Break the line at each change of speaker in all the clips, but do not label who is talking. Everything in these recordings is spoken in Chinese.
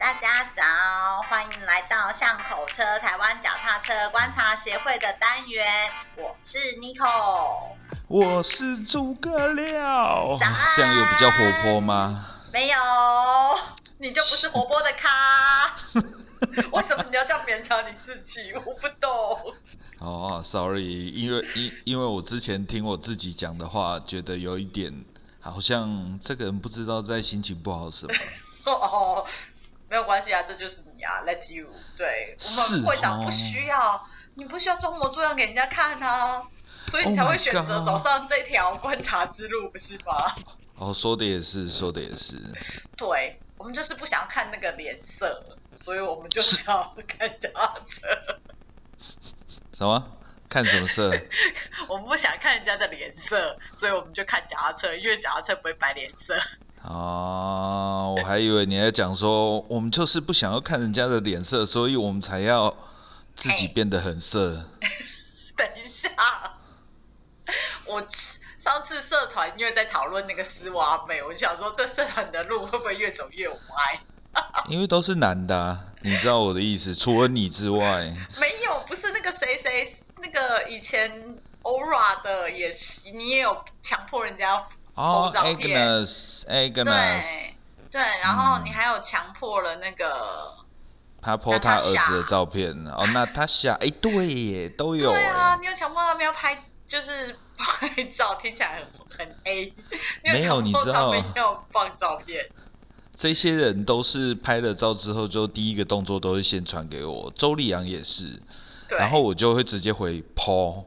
大家早，欢迎来到巷口车台湾脚踏车观察协会的单元，我是 Nico。
我是诸葛亮，
早安
这样有比较活泼吗？
没有，你就不是活泼的咖。为什么你要这样勉强你自己？我不懂。
哦，sorry，因为因因为我之前听我自己讲的话，觉得有一点好像这个人不知道在心情不好什么。
哦，没有关系啊，这就是你啊，Let's you。对，我
是
们会长
哦
不需要，你不需要装模作样给人家看啊，所以你才
Oh
会选择走上这条观察之路，不是吗？
哦，说的也是，说的也是。
对，我们就是不想看那个脸色，所以我们就是要看脚踏车。
什么？看什么色？
我们不想看人家的脸色，所以我们就看脚踏车，因为脚踏车不会摆脸色。
哦，我还以为你在讲说，我们就是不想要看人家的脸色，所以我们才要自己
哎
变得很色。
等一下，我上次社团因为在讨论那个丝袜妹，我就想说这社团的路会不会越走越歪？
因为都是男的、啊，你知道我的意思。除了你之外，
没有，不是那个谁谁，那个以前 Aura 的也是，你也有强迫人家
哦，Agnes，Agnes，
对对，然后
嗯。
你还有强迫了那个，
他 po 他儿子的照片，哦，那他下，哎，对耶，都有
对啊，
哎，
你有强迫他们要拍，就是 拍照，听起来很很 A，你
没有你知道
们要放照片，
这些人都是拍了照之后，就第一个动作都是先传给我，周丽阳也是，然后我就会直接回 po，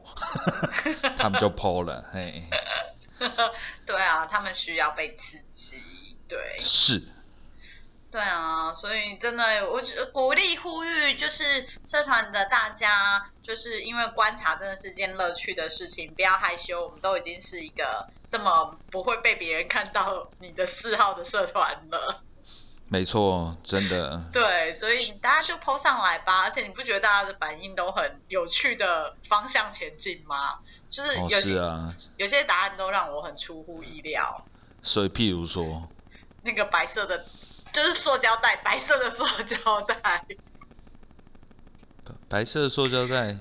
他们就 po 了，嘿，
对啊，他们需要被刺激，对，
是，
对啊，所以真的，我鼓励呼吁，就是社团的大家，就是因为观察真的是件乐趣的事情，不要害羞，我们都已经是一个这么不会被别人看到你的嗜好的社团了。
没错，真的，
对，所以大家就 PO 上来吧，而且你不觉得大家的反应都很有趣的方向前进吗？就是
哦，
有些、
是啊，
有些答案都让我很出乎意料。
所以譬如说，
那个白色的，就是塑胶袋，白色的塑胶袋。
白色的塑胶袋。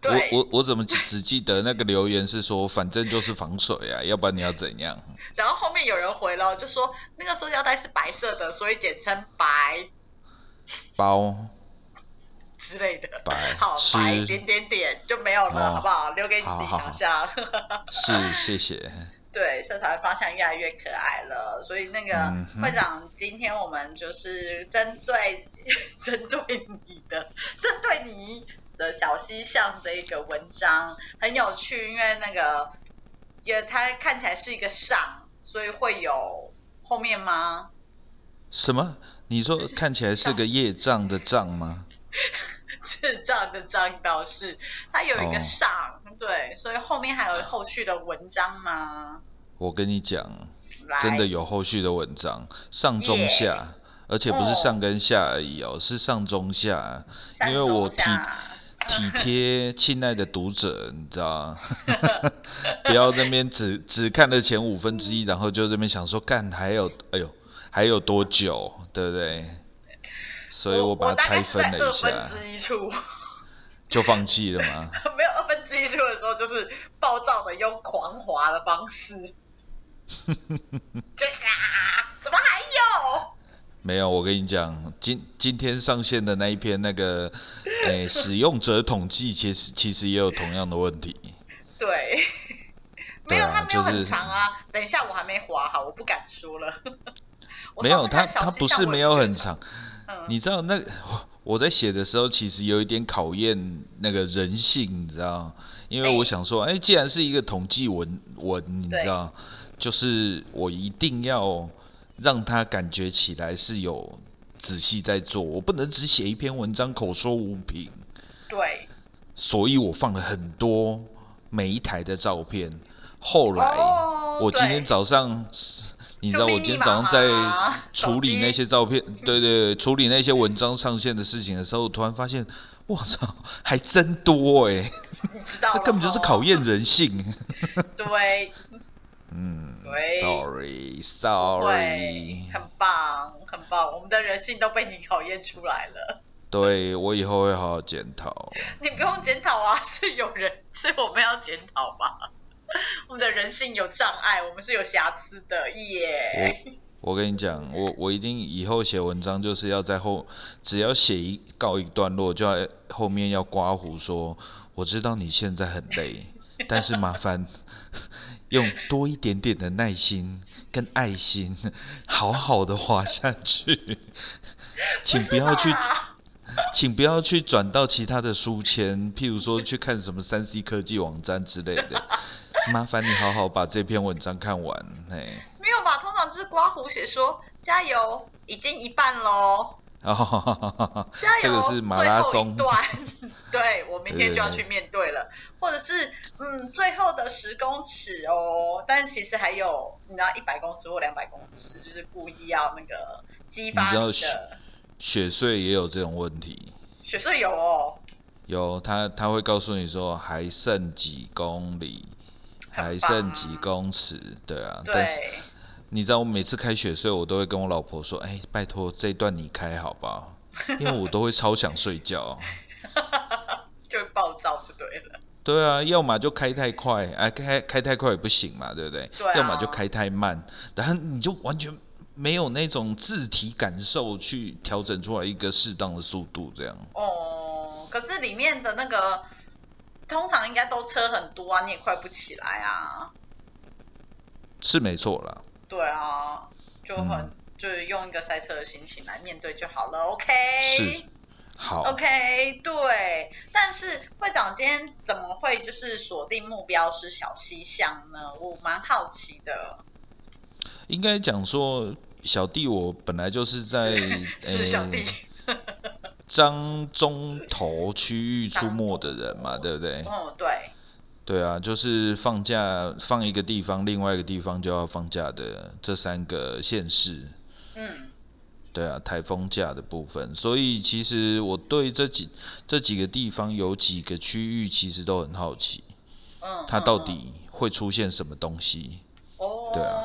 对
我我我怎么只只记得那个留言是说，反正就是防水啊，要不然你要怎样？
然后后面有人回了，就说那个塑胶袋是白色的，所以简称白
包
之类的。
白
好，
吃
白点点点就没有了，
哦
好不好？留给你自己想象。
是谢谢。
对，社团方向越来越可爱了，所以那个会长，今天我们就是针对针对你的 针对你的小西巷这一个文章很有趣，因为那个也它看起来是一个上，所以会有后面吗？
什么？你说看起来是个业障的障吗？
智障的张导是他有一个
哦
上，对，所以后面还有后续的文章吗？
我跟你讲，真的有后续的文章，上中
耶
下，而且不是上跟下而已哦，是上中下，
上
因为我体体贴亲爱的读者，你知道吗？不要那边只只看了前五分之一，然后就这边想说干还有，哎呦还有多久，对不对？所以
我
把它拆分了一下，
分之一处。
就放弃了嘛。
没有二分之一处的时候，就是暴躁的用狂滑的方式，就啊，怎么还有？
没有，我跟你讲，今今天上线的那一篇那个，诶、使用者统计，其实其实也有同样的问题。
对，没有，
对啊
它没有很
就是
长啊。等一下，我还没滑好，我不敢说了。
没有，它它不是没有很长，
嗯，
你知道那 我在写的时候，其实有一点考验那个人性，你知道？因为我想说，哎、既然是一个统计文文，你知道，就是我一定要让他感觉起来是有仔细在做，我不能只写一篇文章口说无凭。
对，
所以我放了很多每一台的照片。后来、
哦
我今天早上，你知道我今天早上在处理那些照片，对对对，处理那些文章上线的事情的时候，突然发现，我操，还真多哎、
你知道了
这根本就是考验人性。
对，
嗯
对
，sorry，sorry，
很棒，很棒，我们的人性都被你考验出来了。
对我以后会好好检讨。
你不用检讨啊，是有人，是我们要检讨吧？我们的人性有障碍，我们是有瑕疵的耶。
我跟你讲，我我一定以后写文章就是要在后，只要写一告一段落，就要后面要刮胡说，我知道你现在很累，但是麻烦用多一点点的耐心跟爱心，好好的滑下去，请不要去。请不要去转到其他的书签，譬如说去看什么三 C 科技网站之类的。麻烦你好好把这篇文章看完，嘿。
没有吧？通常就是刮胡写说加油，已经一半喽。
哦，
加油！
这个是马拉松
段，对我明天就要去面对了。或者是嗯，最后的十公尺哦，但其实还有你知道一百公尺或两百公尺，就是故意要那个激发你的。
雪穗也有这种问题。
雪穗有哦。
有，他他会告诉你说还剩几公里，还剩几公尺，对啊。但是你知道我每次开雪穗，我都会跟我老婆说：“哎，拜托这段你开好不好？” 因为我都会超想睡觉。
就暴躁就对了。
对啊，要么就开太快，哎，开开太快也不行嘛，对不对？
对啊。
要么就开太慢，然后你就完全。没有那种自体感受去调整出来一个适当的速度，这样。
哦，可是里面的那个通常应该都车很多啊，你也快不起来啊。
是没错啦。
对啊，就很就是用一个赛车的心情来面对就好了。OK。
是。好。
OK，对。但是会长今天怎么会就是锁定目标是小西巷呢？我蛮好奇的。
应该讲说。小弟，我本来就是在
呃
张中头区域出没的人嘛，对不对？
哦，对。
对啊，就是放假放一个地方，另外一个地方就要放假的这三个县市。
嗯。
对啊，台风假的部分，所以其实我对这几这几个地方有几个区域其实都很好奇。
嗯。
它到底会出现什么东西？
哦。
对啊。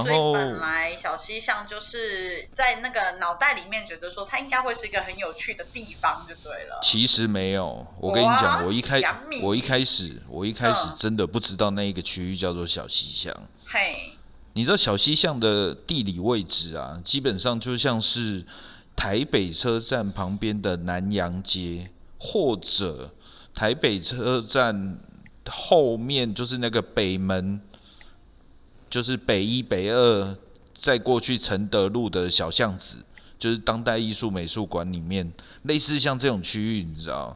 所以本来小西巷就是在那个脑袋里面觉得说它应该会是一个很有趣的地方，就对了。
其实没有，我跟你讲，我一开我一开始我一开始真的不知道那一个区域叫做小西巷。
嘿，
你知道小西巷的地理位置啊，基本上就像是台北车站旁边的南洋街，或者台北车站后面就是那个北门。就是北一、北二，在过去承德路的小巷子，就是当代艺术美术馆里面，类似像这种区域，你知道？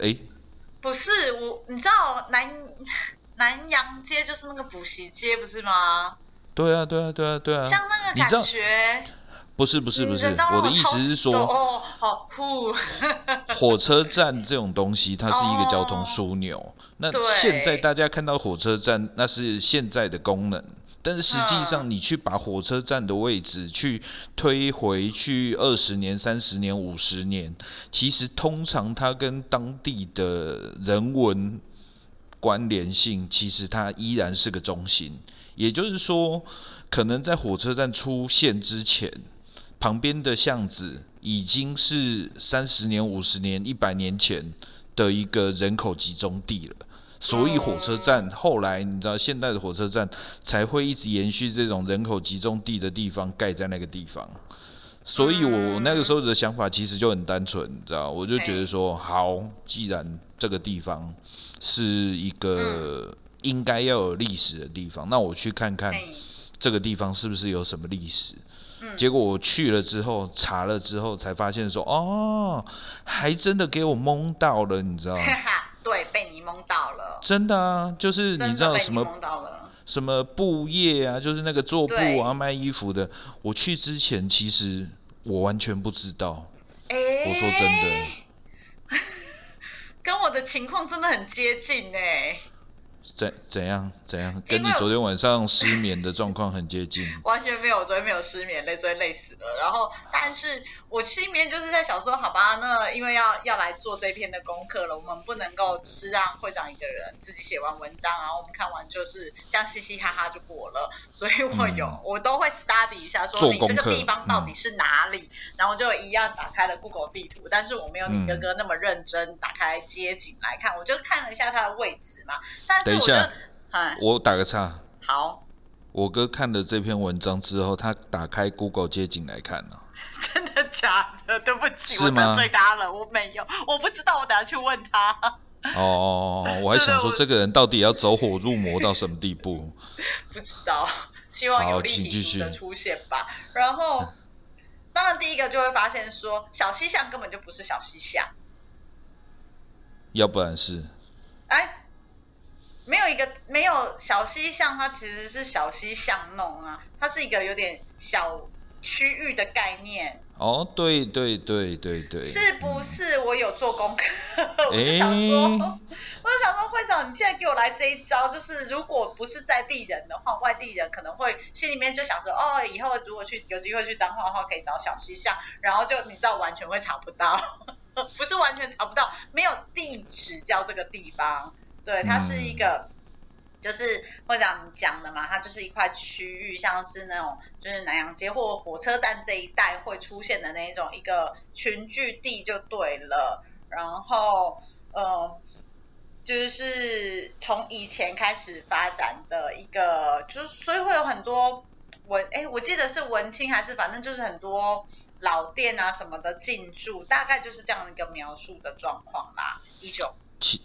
哎，
不是我，你知道南南洋街就是那个补习街，不是吗？
对啊，对啊，对啊，对啊。
像那个感觉。
不是不是不是，我的意思是说，
哦，好酷。
火车站这种东西，它是一个交通枢纽。那现在大家看到火车站，那是现在的功能。但是实际上，你去把火车站的位置去推回去二十年、三十年、五十年，其实通常它跟当地的人文关联性，其实它依然是个中心。也就是说，可能在火车站出现之前。旁边的巷子已经是三十年、五十年、一百年前的一个人口集中地了，所以火车站后来你知道，现代的火车站才会一直延续这种人口集中地的地方盖在那个地方。所以我那个时候的想法其实就很单纯，你知道，我就觉得说，好，既然这个地方是一个应该要有历史的地方，那我去看看这个地方是不是有什么历史。结果我去了之后，查了之后才发现说，哦，还真的给我蒙到了，你知道吗？
对，被你蒙到了。
真的啊，就是你知道什么什么布业啊，就是那个做布啊、卖衣服的。我去之前，其实我完全不知道。我说真的，
跟我的情况真的很接近哎。
怎怎样怎样？跟你昨天晚上失眠的状况很接近。
完全没有，昨天没有失眠，累，昨天累死了。然后，但是我心里面就是在想说，好吧，那因为要要来做这篇的功课了，我们不能够只是让会长一个人自己写完文章，然后我们看完就是这样嘻嘻哈哈就过了。所以我有，我都会 study 一下，说你这个地方到底是哪里，然后就一样打开了 Google 地图，但是我没有你哥哥那么认真打开街景来看，我就看了一下它的位置嘛。但是我就。
我打个岔。
好。
我哥看了这篇文章之后，他打开 Google 街景来看了。
真的假的？对不起，我得罪他了。我没有，我不知道，我等下去问他。
哦，我还想说，这个人到底要走火入魔到什么地步？
不知道，希望有立体书的出现吧。然后，当然第一个就会发现说，小西巷根本就不是小西巷。
要不然是？
哎。没有一个没有小西巷，它其实是小西巷弄啊，它是一个有点小区域的概念。
哦，对对对对对，
是不是？我有做功课，我就想说，我就想说，会长，你现在给我来这一招，就是如果不是在地人的话，外地人可能会心里面就想说，哦，以后如果去有机会去彰化的话，可以找小西巷，然后就你知道完全会查不到，不是完全查不到，没有地址叫这个地方。对，它是一个，就是会长讲的嘛，它就是一块区域，像是那种就是南洋街或火车站这一带会出现的那种一个群聚地就对了。然后，呃，就是从以前开始发展的一个，就所以会有很多文，哎，我记得是文青还是反正就是很多老店啊什么的进驻，大概就是这样一个描述的状况啦。一九七。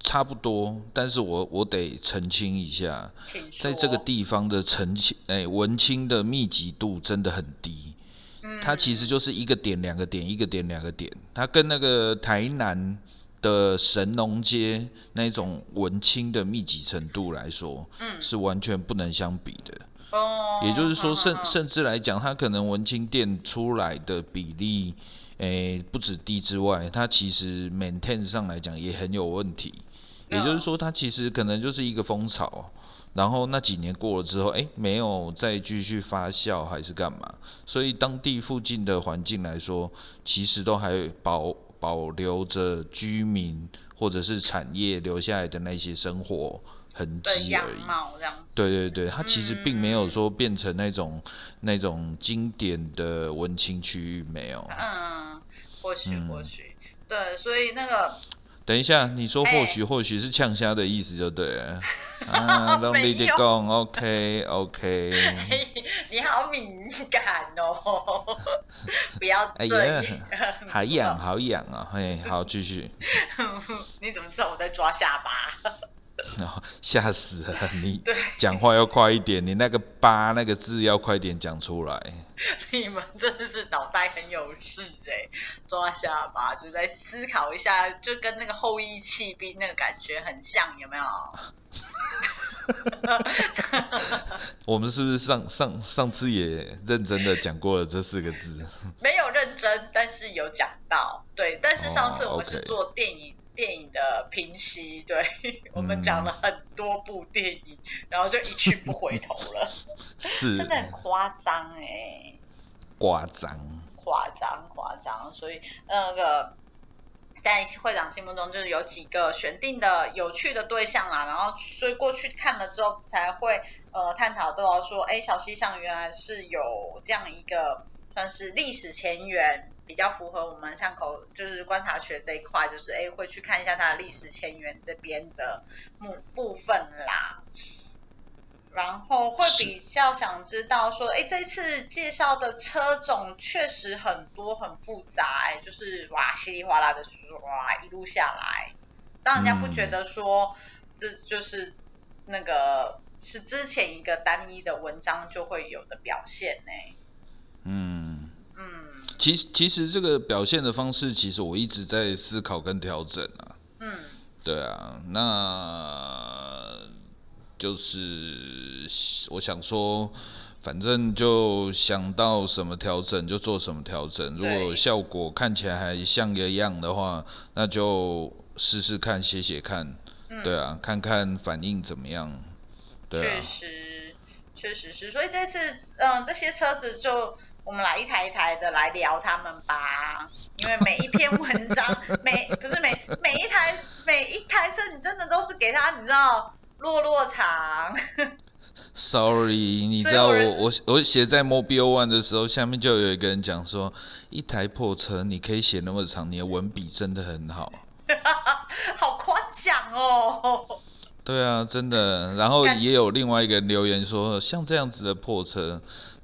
差不多，但是我我得澄清一下，在这个地方的澄清，哎，文青的密集度真的很低。嗯，它其实就是一个点两个点，一个点两个点，它跟那个台南的神农街那种文青的密集程度来说，嗯，是完全不能相比的。哦，也就是说，甚甚至来讲，它可能文青店出来的比例，诶，不止低之外，它其实 maintain 上来讲也很有问题。也就是说，它其实可能就是一个风潮，然后那几年过了之后，哎，没有再继续发酵还是干嘛？所以当地附近的环境来说，其实都还保保留着居民或者是产业留下来的那些生活痕迹而已。对对对，它其实并没有说变成那种那种经典的文青区域，没有。
嗯，或许或许，对，所以那个。
等一下，你说或许或许是呛虾的意思就对了。啊，拢你的讲，OK OK。
你好敏感哦，不要这样。
好痒好痒啊！嘿，好继续。
你怎么知道我在抓下巴？
吓死了！你 讲话要快一点，你那个“八”那个字要快点讲出来。
你们真的是脑袋很有事哎！抓下巴就在思考一下，就跟那个后羿弃兵那个感觉很像，有没有？
我们是不是上上上次也认真的讲过了这四个字？
没有认真，但是有讲到。对，但是上次我们是做电影。电影的平息，对我们讲了很多部电影，然后就一去不回头了，
是，
真的很夸张哎，
夸张，
夸张，夸张，所以那个在会长心目中就是有几个选定的有趣的对象啦，然后所以过去看了之后才会呃探讨到说，哎，小西上原来是有这样一个算是历史前缘。比较符合我们巷口就是观察学这一块，就是哎会去看一下它的历史前缘这边的部部分啦，然后会比较想知道说，哎这次介绍的车种确实很多很复杂，哎就是哇稀里哗啦的哇一路下来，让人家不觉得说这就是那个是之前一个单一的文章就会有的表现呢，嗯
嗯。其实，其实这个表现的方式，其实我一直在思考跟调整啊。嗯，对啊，那就是我想说，反正就想到什么调整就做什么调整。如果效果看起来还像个样的话，那就试试看，写写看。对啊，看看反应怎么样。
确实，确实是。所以这次，嗯，这些车子就我们来一台一台的来聊他们吧。因为每一篇文章，每不是每每一台每一台车，你真的都是给他，你知道落落场。
Sorry，你知道我我我写在 Mobile One 的时候，下面就有一个人讲说，一台破车你可以写那么长，你的文笔真的很好。
好夸奖哦！
对啊，真的。然后也有另外一个人留言说，像这样子的破车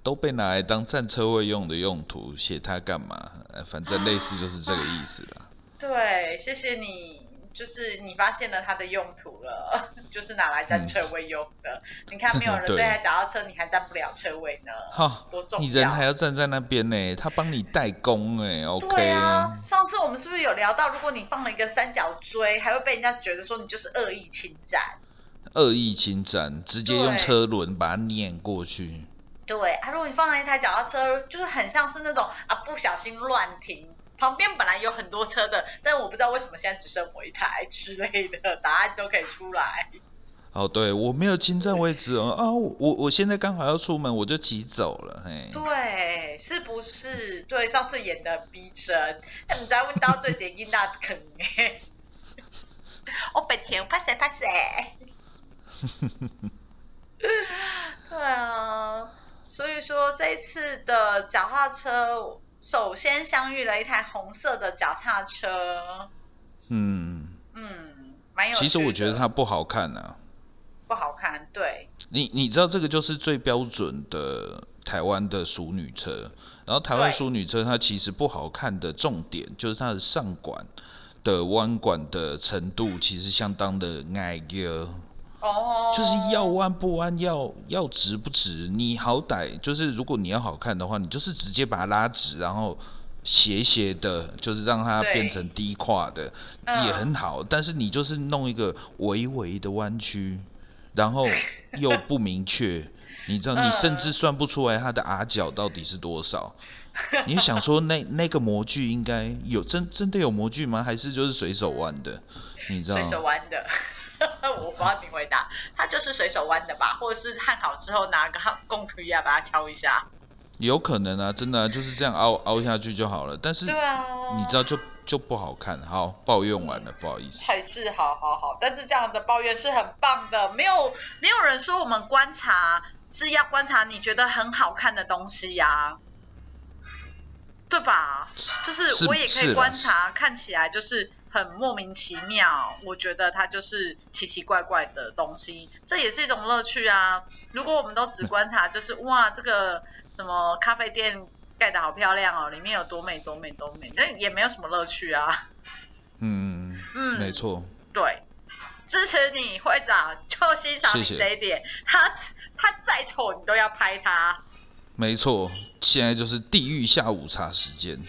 都被拿来当占车位用的用途，写它干嘛？反正类似就是这个意思啦。
对，谢谢你。就是你发现了它的用途了，就是拿来占车位用的。你看，没有人这台脚踏车，你还占不了车位呢，哈，多重要！
你人还要站在那边呢，他帮你代工哎，OK。
对啊，上次我们是不是有聊到，如果你放了一个三角锥，还会被人家觉得说你就是恶意侵占？
恶意侵占，直接用车轮把它碾过去。
对啊，如果你放了一台脚踏车，就是很像是那种啊，不小心乱停。旁边本来有很多车的，但我不知道为什么现在只剩我一台之类的答案都可以出来。
哦，对，我没有侵占位置哦，啊，我我现在刚好要出门，我就急走了，嘿。
对，是不是？对，上次演的逼真，你在问到对姐音大坑哎，我白天拍谁拍谁。对啊，所以说这次的脚踏车。首先相遇了一台红色的脚踏车，嗯嗯，蛮有。
其实我觉得它不好看啊，
不好看。对，
你你知道这个就是最标准的台湾的淑女车，然后台湾淑女车它其实不好看的重点就是它的上管的弯管的程度其实相当的矮个。哦，就是要弯不弯，要要直不直。你好歹就是，如果你要好看的话，你就是直接把它拉直，然后斜斜的，就是让它变成低胯的，也很好。但是你就是弄一个微微的弯曲，然后又不明确，你知道，你甚至算不出来它的 R 角到底是多少。你想说那那个模具应该有真真的有模具吗？还是就是随手弯的？你知道？
随手弯的。我不知道你回答，它就是随手弯的吧，或者是焊好之后拿个工具啊把它敲一下。
有可能啊，真的就是这样凹凹下去就好了。但是，
对啊，
你知道就就不好看。好，抱怨完了，不好意思。
还是好好好，但是这样的抱怨是很棒的。没有没有人说我们观察是要观察你觉得很好看的东西呀。对吧？就是我也可以观察，看起来就是很莫名其妙。我觉得它就是奇奇怪怪的东西，这也是一种乐趣啊。如果我们都只观察，就是哇，这个什么咖啡店盖的好漂亮哦，里面有多美多美多美，那也没有什么乐趣啊。
嗯嗯，没错。
对，支持你会长，就欣赏你这一点。他他再丑，你都要拍他。
没错，现在就是地狱下午茶时间。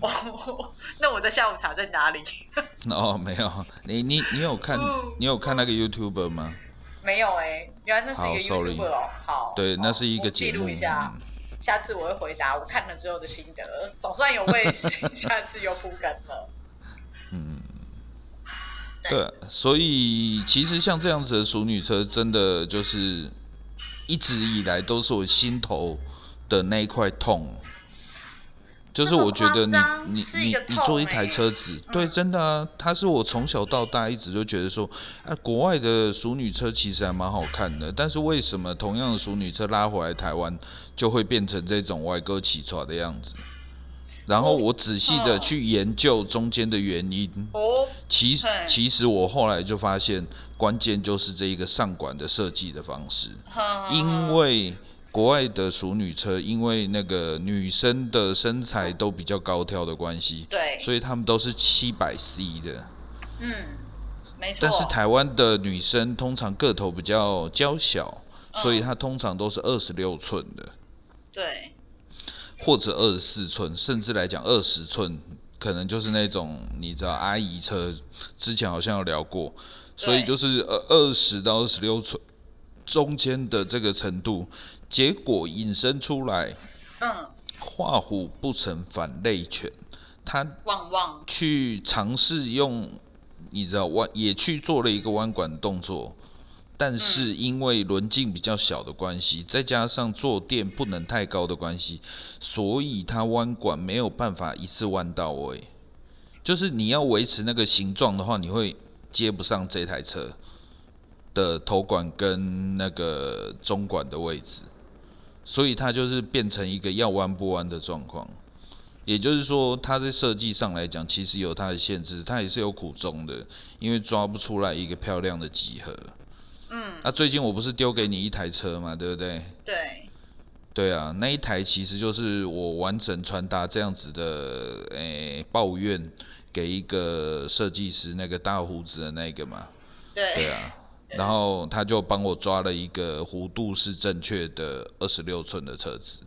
哦，那我的下午茶在哪里？
哦，没有，你你你有看你有看那个 YouTuber 吗？
没有哎，原来那是一个 YouTuber 哦。好，
对，那是一个节
目。记录一下，下次我会回答我看了之后的心得，总算有为 下次有铺梗了。嗯，
对，所以其实像这样子的熟女车，真的就是一直以来都是我心头。的那一块痛，就是我觉得你你你你坐一台车子，对，真的啊，它是我从小到大一直就觉得说，哎，国外的熟女车其实还蛮好看的，但是为什么同样的熟女车拉回来台湾就会变成这种歪哥起床的样子？然后我仔细的去研究中间的原因，哦，其实其实我后来就发现，关键就是这一个上管的设计的方式，因为。国外的熟女车，因为那个女生的身材都比较高挑的关系，
对，
所以他们都是七百 C 的，
嗯，没错。
但是台湾的女生通常个头比较娇小，所以她通常都是二十六寸的，
对，
或者二十四寸，甚至来讲二十寸，可能就是那种你知道阿姨车，之前好像有聊过，所以就是呃二十到二十六寸中间的这个程度。结果引申出来，嗯，画虎不成反类犬，他
旺旺。
去尝试用你知道弯也去做了一个弯管动作，但是因为轮径比较小的关系，再加上坐垫不能太高的关系，所以它弯管没有办法一次弯到位。就是你要维持那个形状的话，你会接不上这台车的头管跟那个中管的位置，所以它就是变成一个要弯不弯的状况。也就是说，它在设计上来讲，其实有它的限制，它也是有苦衷的，因为抓不出来一个漂亮的几何。
嗯。
那最近我不是丢给你一台车嘛，对不对？
对。
对啊，那一台其实就是我完整传达这样子的诶抱怨给一个设计师，那个大胡子的那个嘛。
对。
对啊。然后他就帮我抓了一个弧度是正确的二十六寸的车子。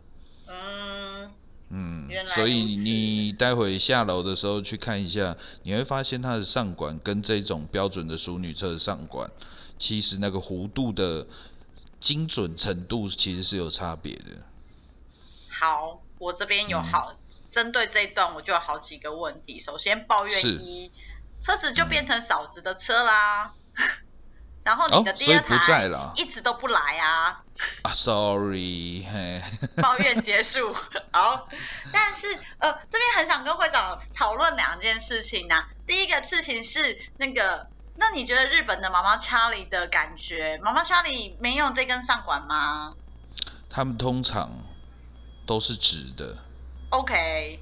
嗯嗯，所以你待会下楼的时候去看一下，你会发现它的上管跟这种标准的淑女车的上管，其实那个弧度的精准程度其实是有差别的。
好，我这边有好针对这一段，我就有好几个问题。首先抱怨一，车子就变成嫂子的车啦。然后你的第二台一直都不来啊！
啊，sorry，嘿，
抱怨结束。好，但是呃，这边很想跟会长讨论两件事情呢。第一个事情是那个，那你觉得日本的妈妈查理的感觉，妈妈查理没有这根上管吗？
他们通常都是直的。
OK。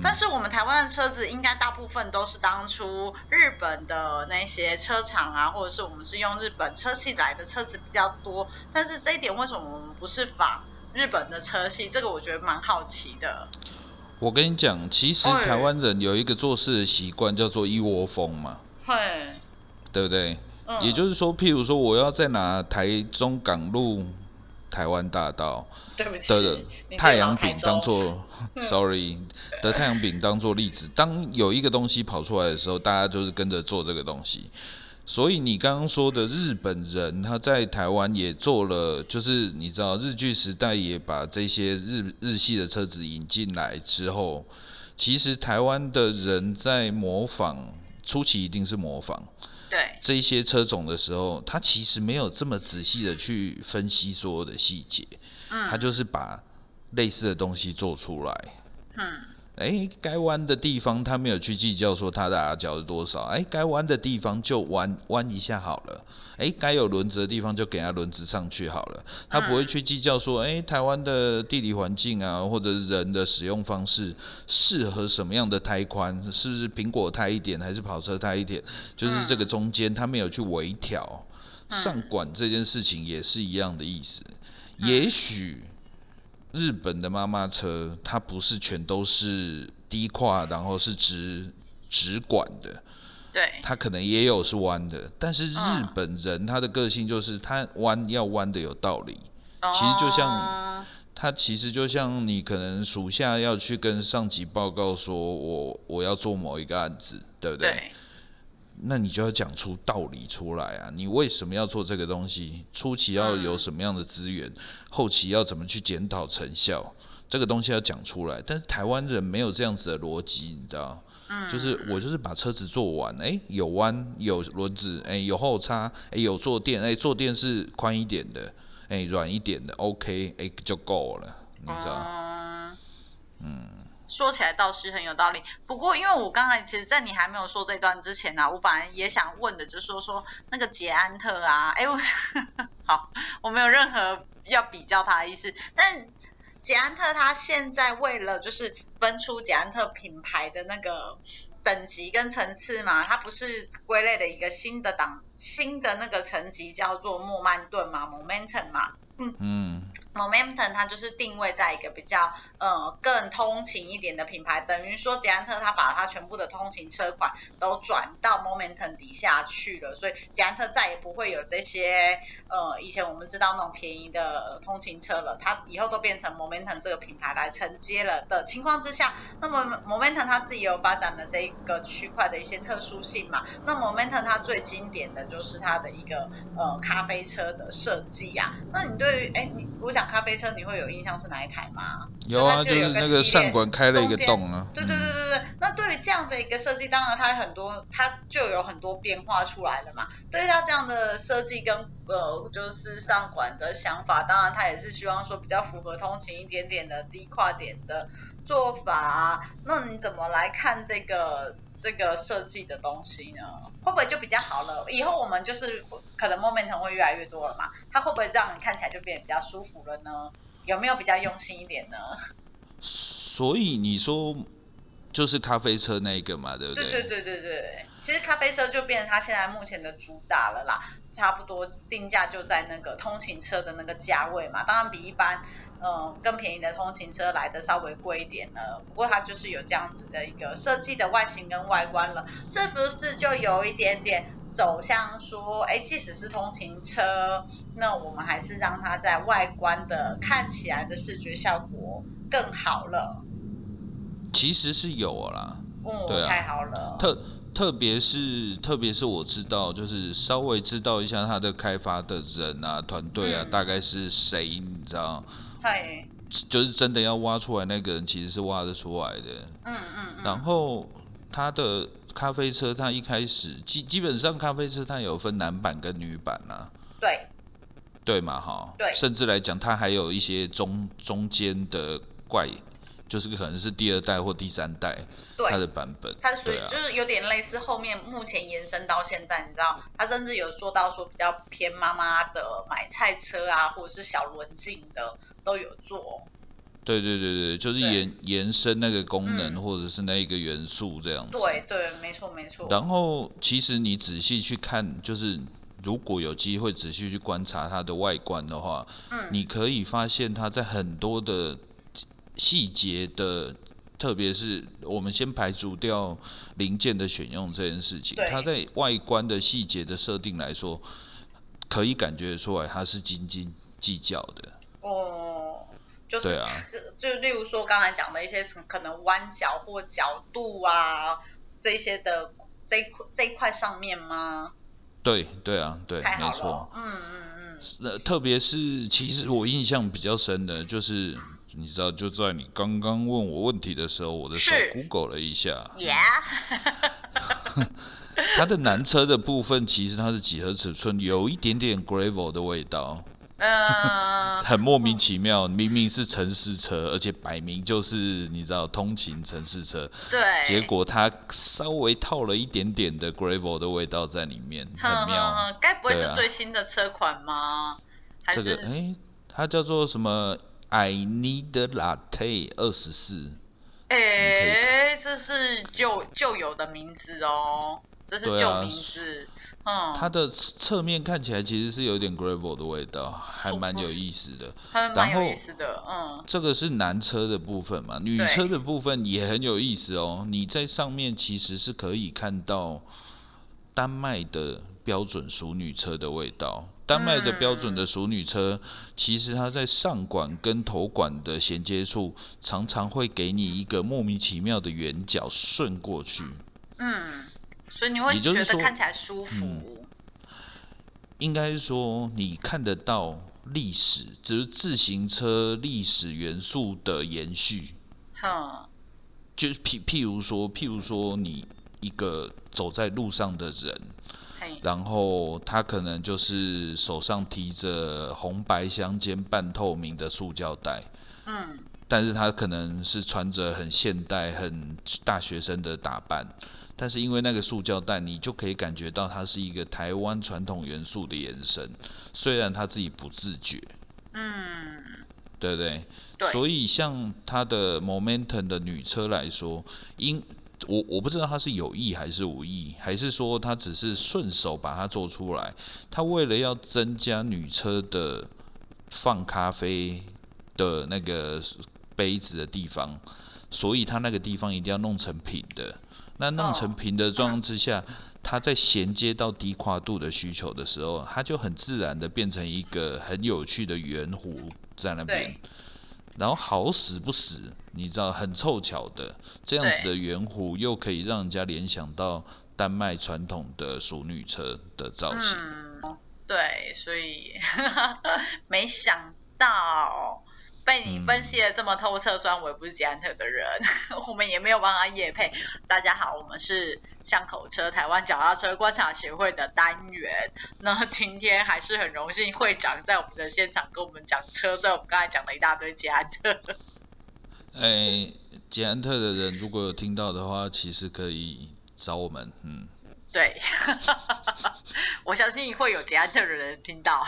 但是我们台湾的车子应该大部分都是当初日本的那些车厂啊，或者是我们是用日本车系来的车子比较多。但是这一点为什么我们不是仿日本的车系？这个我觉得蛮好奇的。
我跟你讲，其实台湾人有一个做事的习惯，叫做一窝蜂嘛。
对。
对不对？嗯。也就是说，譬如说，我要在哪台中港路。台湾大道 的太阳饼当做，sorry 的太阳饼当做例子。当有一个东西跑出来的时候，大家就是跟着做这个东西。所以你刚刚说的日本人，他在台湾也做了，就是你知道日剧时代也把这些日日系的车子引进来之后，其实台湾的人在模仿初期一定是模仿。
对。
这些车种的时候，他其实没有这么仔细的去分析所有的细节，嗯，他就是把类似的东西做出来，嗯。哎，该弯的地方他没有去计较说他的阿角是多少，哎，该弯的地方就弯弯一下好了，哎，该有轮子的地方就给它轮子上去好了，他不会去计较说，哎，台湾的地理环境啊，或者人的使用方式适合什么样的胎宽，是不是苹果胎一点还是跑车胎一点，就是这个中间他没有去微调，上管这件事情也是一样的意思，也许。日本的妈妈车，它不是全都是低跨，然后是直直管的，
对，
它可能也有是弯的。但是日本人他的个性就是他弯要弯的有道理，其实就像他其实就像你可能属下要去跟上级报告说，我我要做某一个案子，对不对？那你就要讲出道理出来啊！你为什么要做这个东西？初期要有什么样的资源？后期要怎么去检讨成效？这个东西要讲出来。但是台湾人没有这样子的逻辑，你知道？嗯。就是我就是把车子做完，哎，有弯有轮子，哎，有后叉，哎，有坐垫，哎，坐垫是宽一点的，哎，软一点的，OK，哎，就够了，你知道？
嗯。说起来倒是很有道理，不过因为我刚才其实，在你还没有说这段之前呢，我本来也想问的，就是说说那个捷安特啊，哎我 好，我没有任何要比较它的意思，但捷安特它现在为了就是分出捷安特品牌的那个等级跟层次嘛，它不是归类了一个新的档新的那个层级叫做莫曼顿嘛，momentum 嘛，嗯。Momentum 它就是定位在一个比较呃更通勤一点的品牌，等于说捷安特它把它全部的通勤车款都转到 Momentum 底下去了，所以捷安特再也不会有这些呃以前我们知道那种便宜的通勤车了，它以后都变成 Momentum 这个品牌来承接了的情况之下，那么 Momentum 它自己有发展的这一个区块的一些特殊性嘛，那 Momentum 它最经典的就是它的一个呃咖啡车的设计呀，那你对于哎你我想。讲咖啡车，你会有印象是哪一台吗？
有啊，
就是
那个上管开了一个洞
啊。对对对对对。那对于这样的一个设计，当然它很多，它就有很多变化出来了嘛。对于它这样的设计跟呃，就是上管的想法，当然它也是希望说比较符合通勤一点点的低跨点的做法。那你怎么来看这个？这个设计的东西呢，会不会就比较好了？以后我们就是可能 moment 会越来越多了嘛，它会不会让你看起来就变得比较舒服了呢？有没有比较用心一点呢？
所以你说就是咖啡车那个嘛，对不对？
对对对对对，其实咖啡车就变成它现在目前的主打了啦，差不多定价就在那个通勤车的那个价位嘛，当然比一般。嗯，更便宜的通勤车来的稍微贵一点呢，不过它就是有这样子的一个设计的外形跟外观了，是不是就有一点点走向说，哎，即使是通勤车，那我们还是让它在外观的看起来的视觉效果更好了。
其实是有啦，
嗯，对啊，太好了。
特特别是特别是我知道，就是稍微知道一下它的开发的人啊，团队啊，大概是谁，你知道？
对，
就是真的要挖出来那个人，其实是挖得出来的。
嗯嗯嗯。
然后他的咖啡车，他一开始基基本上咖啡车它有分男版跟女版呐。
对。
对嘛哈。
对。
甚至来讲，他还有一些中中间的怪。就是可能是第二代或第三代，它的版本，
它属于就是有点类似后面目前延伸到现在，你知道，它甚至有说到说比较偏妈妈的买菜车啊，或者是小轮径的都有做。
对对对对，就是延延伸那个功能或者是那一个元素这样子。
对对，没错没错。
然后其实你仔细去看，就是如果有机会仔细去观察它的外观的话，
嗯，
你可以发现它在很多的。细节的，特别是我们先排除掉零件的选用这件事情，它在外观的细节的设定来说，可以感觉出来它是斤斤计较的。
哦，就是就例如说刚才讲的一些可能弯角或角度啊，这些的这一块这一块上面吗？
对对啊，对，没错。
嗯嗯嗯。
那特别是其实我印象比较深的就是。你知道，就在你刚刚问我问题的时候，我的手 Google 了一下。
Yeah。
它的南车的部分，其实它的几何尺寸有一点点 gravel 的味道。
嗯。
很莫名其妙，明明是城市车，而且摆明就是你知道通勤城市车。
对。
结果它稍微套了一点点的 gravel 的味道在里面，很妙。
该不会是最新的车款吗？
这个哎，它叫做什么？I need a latte 二十四，
哎，这是旧旧有的名字哦，这是旧名字。嗯，
它的侧面看起来其实是有点 gravel 的味道，还蛮有意思的。
蛮有意思的，嗯。
这个是男车的部分嘛？女车的部分也很有意思哦。你在上面其实是可以看到丹麦的标准熟女车的味道。丹麦的标准的熟女车，其实它在上管跟头管的衔接处，常常会给你一个莫名其妙的圆角顺过去。
嗯，所以你会觉得看起来舒服。
应该说，你看得到历史，就是自行车历史元素的延续。
哼，
就譬譬如说，譬如说，你一个走在路上的人。然后他可能就是手上提着红白相间、半透明的塑胶袋，
嗯，
但是他可能是穿着很现代、很大学生的打扮，但是因为那个塑胶袋，你就可以感觉到它是一个台湾传统元素的延伸，虽然他自己不自觉，
嗯，
对不对？所以像他的 Momentum 的女车来说，因我我不知道他是有意还是无意，还是说他只是顺手把它做出来。他为了要增加女车的放咖啡的那个杯子的地方，所以他那个地方一定要弄成平的。那弄成平的状况之下，它在衔接到低跨度的需求的时候，它就很自然的变成一个很有趣的圆弧在那边。然后好死不死，你知道很凑巧的，这样子的圆弧又可以让人家联想到丹麦传统的淑女车的造型。
对，所以 没想道。被你分析的这么透彻，虽然我也不是捷安特的人，我们也没有办法夜配。大家好，我们是巷口车台湾脚踏车观察协会的单元。那今天还是很荣幸会长在我们的现场跟我们讲车，所以我们刚才讲了一大堆捷安特。
哎，捷安特的人如果有听到的话，其实可以找我们。嗯，
对，我相信会有捷安特的人听到，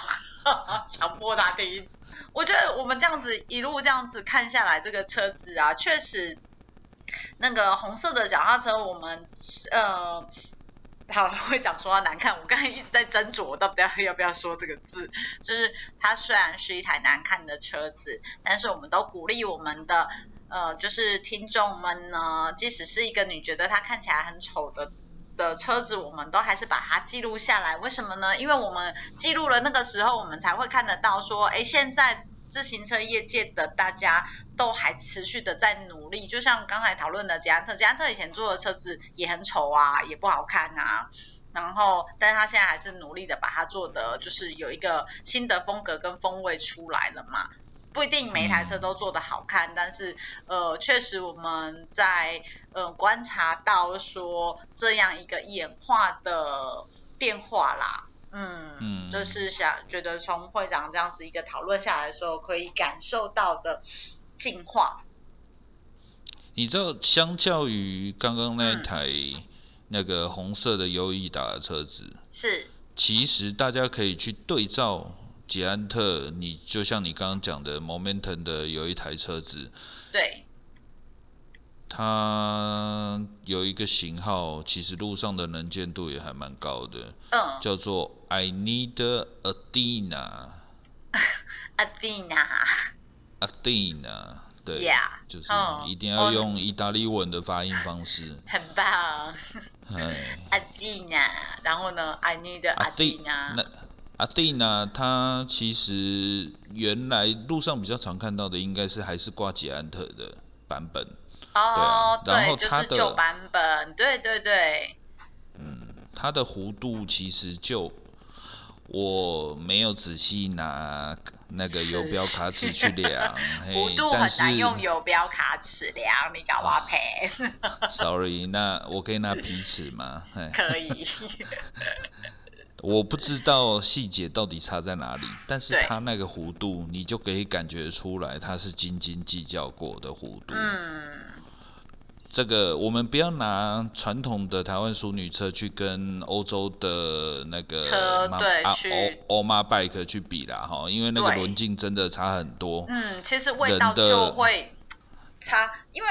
强迫他听。我觉得我们这样子一路这样子看下来，这个车子啊，确实那个红色的脚踏车，我们呃，好会讲说它难看。我刚才一直在斟酌，我到底要要不要说这个字。就是它虽然是一台难看的车子，但是我们都鼓励我们的呃，就是听众们呢，即使是一个你觉得它看起来很丑的。的车子，我们都还是把它记录下来。为什么呢？因为我们记录了那个时候，我们才会看得到说，哎，现在自行车业界的大家都还持续的在努力。就像刚才讨论的捷安特，捷安特以前做的车子也很丑啊，也不好看啊。然后，但是他现在还是努力的把它做的，就是有一个新的风格跟风味出来了嘛。不一定每一台车都做的好看，但是呃，确实我们在呃观察到说这样一个演化的变化啦，嗯，就是想觉得从会长这样子一个讨论下来的时候，可以感受到的进化。
你知道，相较于刚刚那台那个红色的优益达的车子，
是，
其实大家可以去对照。捷安特，你就像你刚刚讲的，Momentum 的有一台车子，
对，
它有一个型号，其实路上的能见度也还蛮高的，
嗯，
叫做 I Need
Adina，Adina，Adina，
对，就是一定要用意大利文的发音方式，
很棒，哎，Adina，然后呢，I Need Adina。
阿蒂娜，它其实原来路上比较常看到的，应该是还是挂捷安特的版本。
哦，
对，
就是旧版本，对对对。
嗯，它的弧度其实就我没有仔细拿那个游标卡尺去量，
弧度很难用游标卡尺量，你搞我赔。
Sorry，那我可以拿皮尺吗？
可以。
我不知道细节到底差在哪里，但是它那个弧度，你就可以感觉出来，它是斤斤计较过的弧度。
嗯，
这个我们不要拿传统的台湾淑女车去跟欧洲的那个
车对
欧欧妈 bike 去比啦，哈，因为那个轮径真的差很多。
嗯，其实味道就会差，因为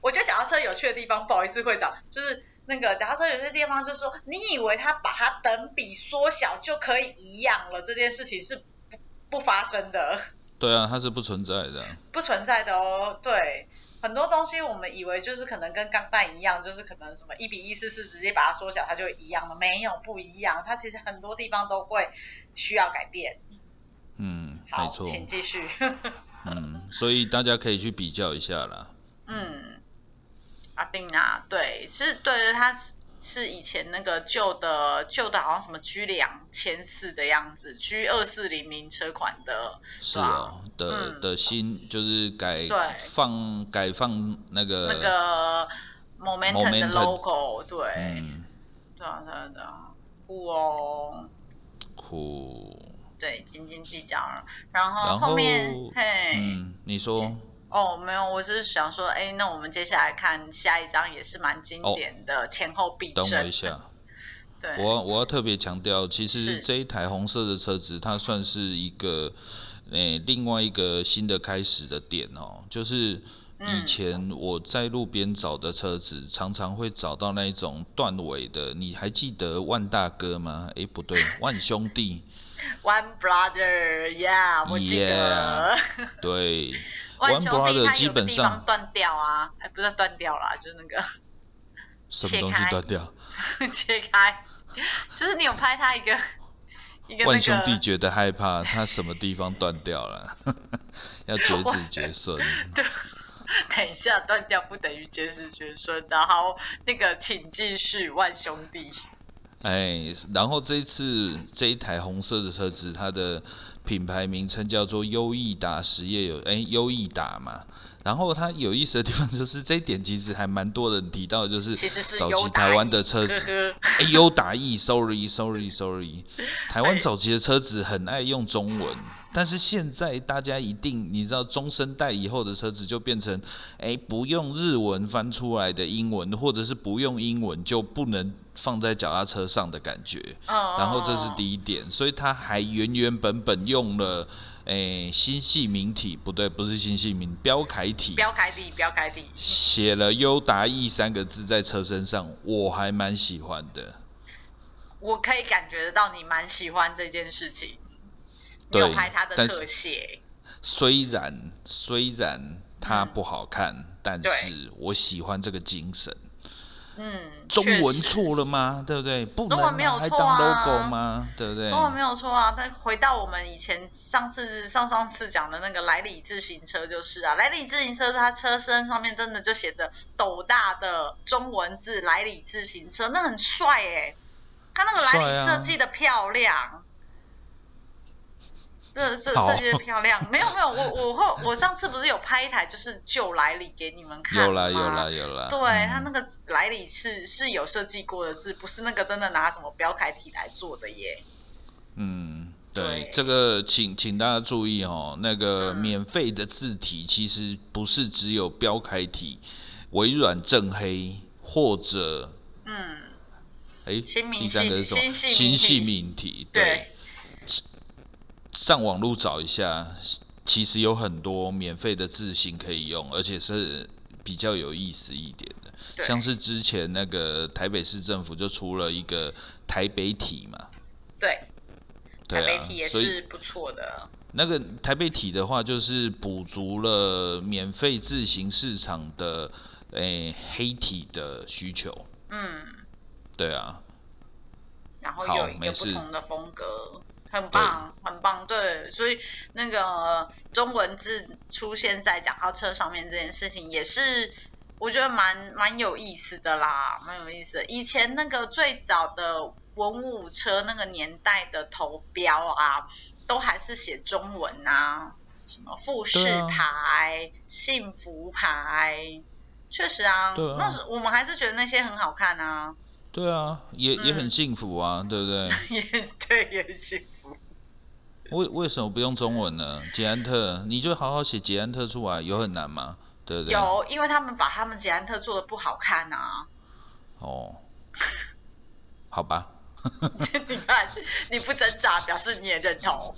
我觉得脚踏车有趣的地方，不好意思会长，就是。那个，假如说有些地方就是说，你以为它把它等比缩小就可以一样了，这件事情是不不发生的。
对啊，它是不存在的。
不存在的哦，对，很多东西我们以为就是可能跟钢弹一样，就是可能什么一比一四四直接把它缩小，它就一样了，没有不一样，它其实很多地方都会需要改变。
嗯，
没
错，
请继续。
嗯，所以大家可以去比较一下啦。
嗯。阿丁啊，对，是对对，他是是以前那个旧的旧的，好像什么 G 两千四的样子，G 二四零零车款的，
是哦，的的新就是改放改放那个
那个 Momentum 的 logo，对，对啊对啊对啊，酷哦，
酷，
对，斤斤计较了，然后后面嘿，
嗯，你说。
哦，没有，我是想说，哎，那我们接下来看下一张也是蛮经典的前后避
震。等我一下，
对，
我我要特别强调，其实这一台红色的车子，它算是一个，诶，另外一个新的开始的点哦，就是以前我在路边找的车子，常常会找到那种断尾的，你还记得万大哥吗？哎，不对，万兄弟。
One brother，yeah，我记得。
对。
万兄弟它有个地方断掉啊，哎，不是断掉了，就是那个
什么东西断掉？
切开，就是你有拍他一个一个。
万兄弟觉得害怕，他什么地方断掉了？要绝子绝孙。
对，等一下断掉不等于绝子绝孙的。好，那个请继续，万兄弟。
哎，然后这一次这一台红色的车子，它的品牌名称叫做优益达实业有哎优益达嘛。然后它有意思的地方 就是这一点其实还蛮多人提到，就是早期台湾的车子，哎优达意，sorry sorry sorry，台湾早期的车子很爱用中文。但是现在大家一定你知道中生代以后的车子就变成，哎不用日文翻出来的英文，或者是不用英文就不能放在脚踏车上的感觉。哦然后这是第一点，所以它还原原本本用了，哎新系名体不对，不是新系名标楷体。
标楷体，标楷体。
写了优达 E 三个字在车身上，我还蛮喜欢的。
我可以感觉得到你蛮喜欢这件事情。有拍它的特写，
虽然虽然它不好看，但是我喜欢这个精神。
嗯，
中文错了吗？对不对？不
中文没有错
啊，吗？对不对？
中文没有错啊。但回到我们以前上次上上次讲的那个莱里自行车就是啊，莱里自行车它车身上面真的就写着斗大的中文字“莱里自行车”，那很帅哎，它那个莱里设计的漂亮。这设设计的漂亮，没有没有，我我后我上次不是有拍一台就是旧来里给你们看
有啦有啦有啦。
对它那个来里是是有设计过的字，不是那个真的拿什么标楷体来做的耶。
嗯，对，这个请请大家注意哦，那个免费的字体其实不是只有标楷体、微软正黑或者
嗯，
哎，
第
三个是什么？
新
细命体，对。上网路找一下，其实有很多免费的字型可以用，而且是比较有意思一点的。像是之前那个台北市政府就出了一个台北体嘛。
对。台北体也是不错的。
那个台北体的话，就是补足了免费自行市场的诶黑体的需求。
嗯。
对啊。
然后有一个不同的风格。很棒，很棒，对，所以那个中文字出现在讲号车上面这件事情，也是我觉得蛮蛮有意思的啦，蛮有意思的。以前那个最早的文武车那个年代的头标啊，都还是写中文啊，什么富士牌、幸福牌，确实啊，那时我们还是觉得那些很好看啊。
对啊，也也很幸福啊，对不对？
也对，也幸福。
为为什么不用中文呢？捷安特，你就好好写捷安特出来，有很难吗？对不对？
有，因为他们把他们捷安特做的不好看啊。
哦，好吧。
你看，你不挣扎，表示你也认同。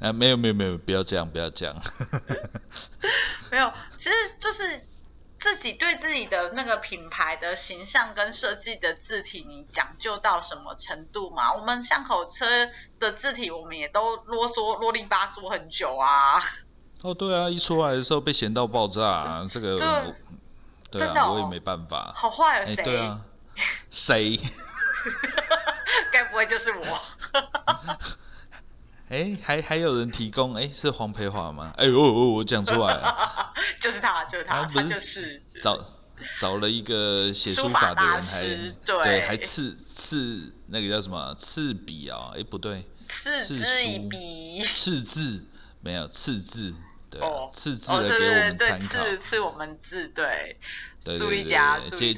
啊，没有没有没有，不要这样，不要这样。
没有，其实就是。自己对自己的那个品牌的形象跟设计的字体，你讲究到什么程度嘛？我们巷口车的字体，我们也都啰嗦啰里吧嗦很久啊。
哦，对啊，一出来的时候被嫌到爆炸，这个对啊，我也没办法。
好坏有
谁？对啊，谁？
该不会就是我？
哎，还还有人提供？哎，是黄培华吗？哎，我我我讲出来了，
就是他，就是他，他就是
找找了一个写书法的人，还对，还刺刺那个叫什么刺笔啊？哎，不对，
刺字笔，
刺字没有刺字，对，刺字的给我们参考，
刺刺我们字，对，
苏
一家，苏一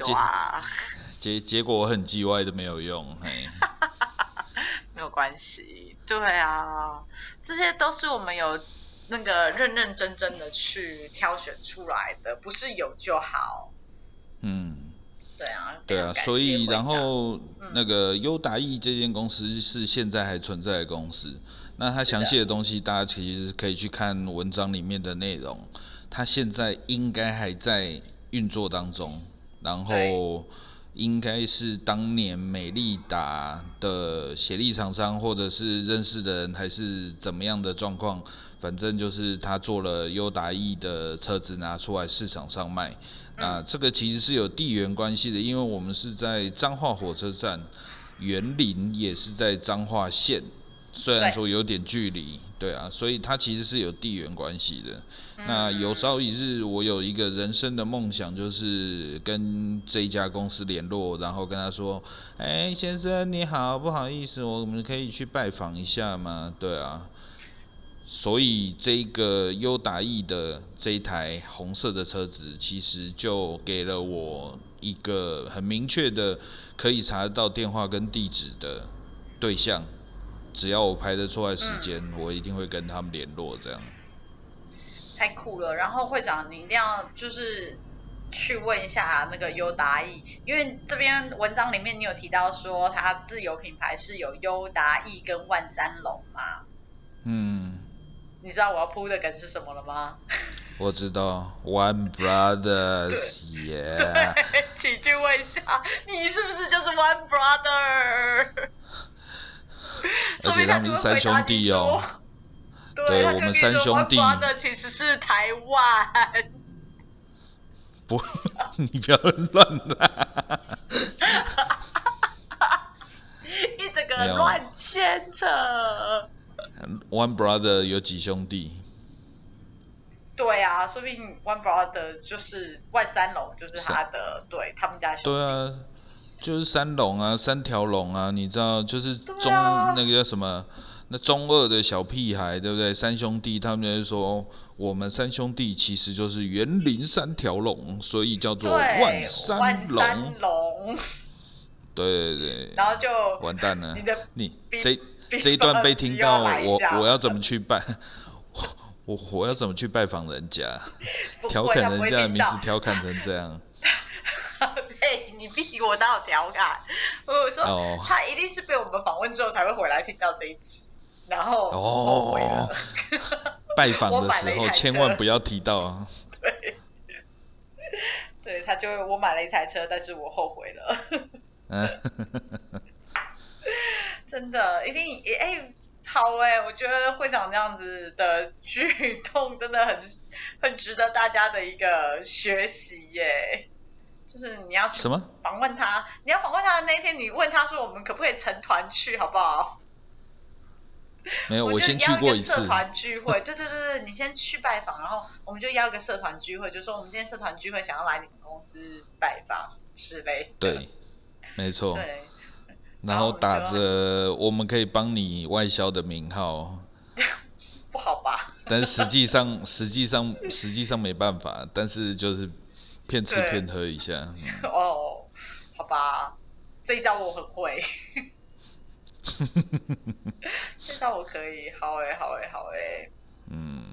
结结果我很叽歪的没有用，嘿。
没有关系，对啊，这些都是我们有那个认认真真的去挑选出来的，不是有就好。
嗯，
对啊，
对啊，所以然后那个优达意这间公司是现在还存在的公司，那它详细的东西大家其实可以去看文章里面的内容，它现在应该还在运作当中，然后。应该是当年美利达的协力厂商，或者是认识的人，还是怎么样的状况？反正就是他做了优达 E 的车子拿出来市场上卖。那这个其实是有地缘关系的，因为我们是在彰化火车站，园林也是在彰化县，虽然说有点距离。对啊，所以它其实是有地缘关系的。那有朝一日，我有一个人生的梦想，就是跟这一家公司联络，然后跟他说：“哎，先生你好，不好意思，我们可以去拜访一下吗？”对啊，所以这个优达翼的这一台红色的车子，其实就给了我一个很明确的可以查得到电话跟地址的对象。只要我排得出来时间，我一定会跟他们联络。这样
太酷了。然后会长，你一定要就是去问一下那个优达意，因为这篇文章里面你有提到说，他自有品牌是有优达意跟万三龙嘛？嗯。你知道我要铺的梗是什么了吗？
我知道，One Brothers，耶。
请去问一下，你是不是就是 One Brother？
而且他们是三兄弟哦。
对，
我们三兄弟。
的其实是台湾。
不，你不要乱来。
一整个乱牵扯。
One brother 有几兄弟？
对啊，说不定 One brother 就是万三楼，就是他的，对他们家兄弟。对
啊，就是三龙啊，三条龙啊，你知道，就是中那个叫什么？那中二的小屁孩，对不对？三兄弟，他们就说我们三兄弟其实就是园林三条龙，所以叫做万山
龙。
对对对。
然后就
完蛋了，
你的
你这。这一段被听到，我我要怎么去拜？我我要怎么去拜访人家？调侃人家的名字，调侃成这样。
对，你逼我到调侃。我说他一定是被我们访问之后才会回来听到这一集，然后后悔了。
拜访的 时候千万不要提到啊。
对，对他就我买了一台车，但是我后悔了。嗯。真的一定哎，好哎，我觉得会长这样子的举动真的很很值得大家的一个学习耶。就是你要
什么
访问他，你要访问他的那一天，你问他说我们可不可以成团去，好不好？
没有，我先去过一
次社团聚会。对对对对，你先去拜访，然后我们就邀一个社团聚会，就说我们今天社团聚会想要来你们公司拜访之类。
对，没错。
对。
然后打着我们可以帮你外销的名号，
不好吧？
但实际上，实际上，实际上没办法。但是就是骗吃骗喝一下。
哦，好吧，这一招我很会。这招我可以，好诶，好诶，好诶。嗯，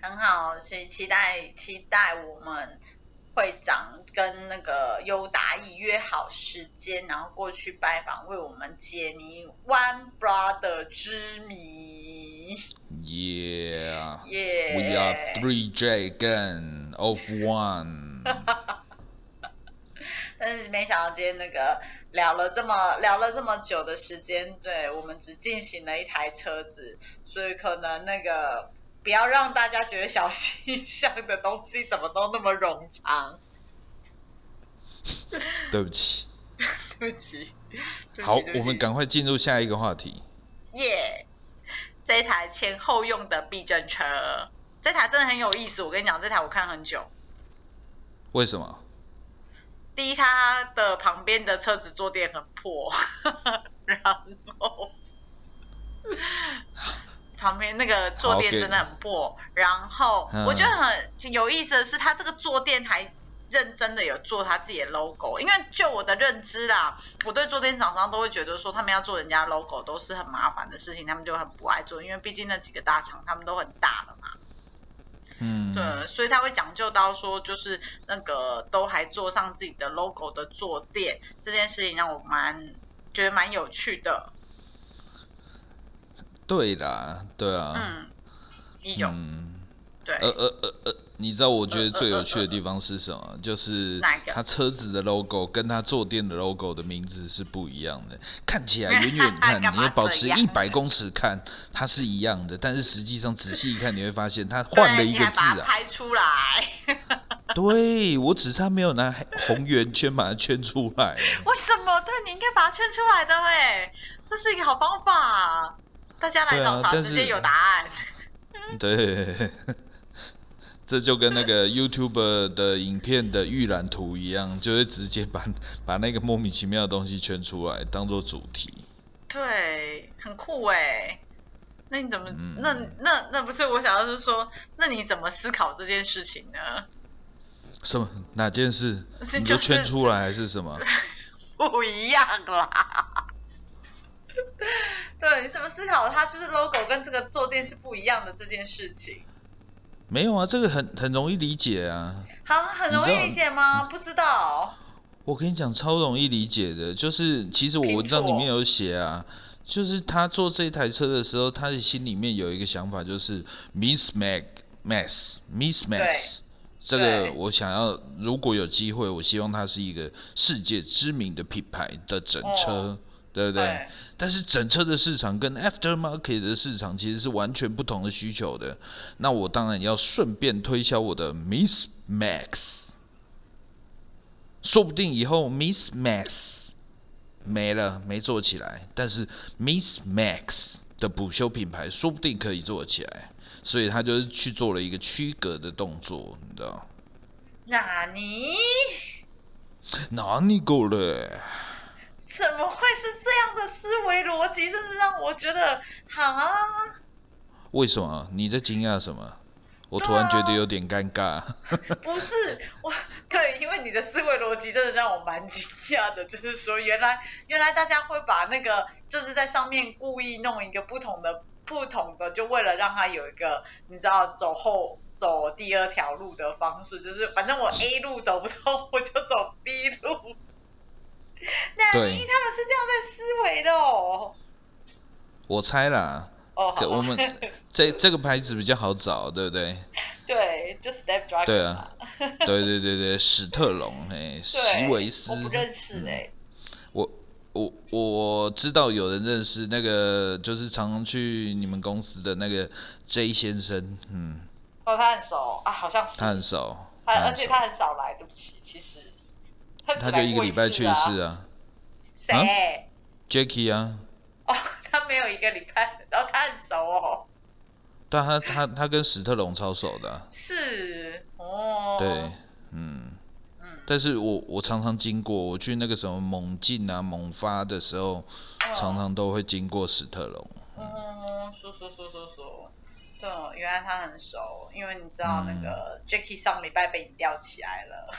很好，所以期待期待我们。会长跟那个优达义约好时间，然后过去拜访，为我们解谜 One Brother 之谜。
Yeah,
yeah.
We are three dragon of one.
但是没想到今天那个聊了这么聊了这么久的时间，对我们只进行了一台车子，所以可能那个。不要让大家觉得小西象的东西怎么都那么冗长。
对不起，
对不起。
好，我们赶快进入下一个话题。
耶！这台前后用的避震车，这台真的很有意思。我跟你讲，这台我看很久。
为什么？
第一，他的旁边的车子坐垫很破，然后。旁边那个坐垫真的很破，然后我觉得很有意思的是，他这个坐垫还认真的有做他自己的 logo。因为就我的认知啦，我对坐垫厂商都会觉得说，他们要做人家 logo 都是很麻烦的事情，他们就很不爱做，因为毕竟那几个大厂他们都很大了嘛。嗯，对，所以他会讲究到说，就是那个都还做上自己的 logo 的坐垫，这件事情让我蛮觉得蛮有趣的。
对的，对啊，
嗯，一种，对，
呃呃呃呃，你知道我觉得最有趣的地方是什么？就是他车子的 logo 跟它坐垫的 logo 的名字是不一样的。看起来远远看，你要保持 一百公尺看，它是一样的，但是实际上仔细一看，你会发现它换了一个字啊。
拍出来。
对，我只差没有拿红圆圈把它圈出来。
为什么？对你应该把它圈出来的，哎，这是一个好方法。大家来找他，直接有答案。
对，这就跟那个 YouTube 的影片的预览图一样，就会直接把把那个莫名其妙的东西圈出来，当做主题。
对，很酷哎。那你怎么？那那那不是我想要是说，那你怎么思考这件事情呢？
什么？哪件事？你就圈出来还是什么？
不一样啦。对，你怎么思考？它就是 logo 跟这个坐垫是不一样的这件事情。
没有啊，这个很很容易理解啊。
好，很容易理解吗？不知道。
我跟你讲，超容易理解的，就是其实我文章里面有写啊，就是他做这台车的时候，他的心里面有一个想法，就是 Miss Mac Mass Miss Mass，这个我想要，如果有机会，我希望它是一个世界知名的品牌的整车。对不对？但是整车的市场跟 aftermarket 的市场其实是完全不同的需求的。那我当然要顺便推销我的 Miss Max，说不定以后 Miss Max 没了没做起来，但是 Miss Max 的补修品牌说不定可以做起来。所以他就是去做了一个区隔的动作，你知道？
哪里？
哪里够了？
怎么会是这样的思维逻辑？甚至让我觉得，啊？
为什么？你在惊讶什么？我突然觉得有点尴尬。
不是我，对，因为你的思维逻辑真的让我蛮惊讶的。就是说，原来原来大家会把那个，就是在上面故意弄一个不同的、不同的，就为了让他有一个，你知道，走后走第二条路的方式，就是反正我 A 路走不通，我就走 B 路。那他们是这样在思维的哦。
我猜啦。
哦，
我们这这个牌子比较好找，对不对？
对，就 Step Driver。
对啊，对对对对，史特龙哎，席维斯。
我不认识哎。
我我我知道有人认识那个，就是常常去你们公司的那个 J 先生，嗯。
哦，他很熟啊，好像是。
他很熟。
他而且他很少来，对不起，其实。
他就一个礼拜去一次啊？
谁
？Jacky 啊？
哦，他没有一个礼拜，然后他很熟哦。
但他他他跟史特龙超熟的。
是哦。
对，嗯嗯。但是我我常常经过，我去那个什么猛进啊、猛发的时候，常常都会经过史特龙。
嗯，说说说说说，对，原来他很熟，因为你知道那个 Jackie 上礼拜被你吊起来了。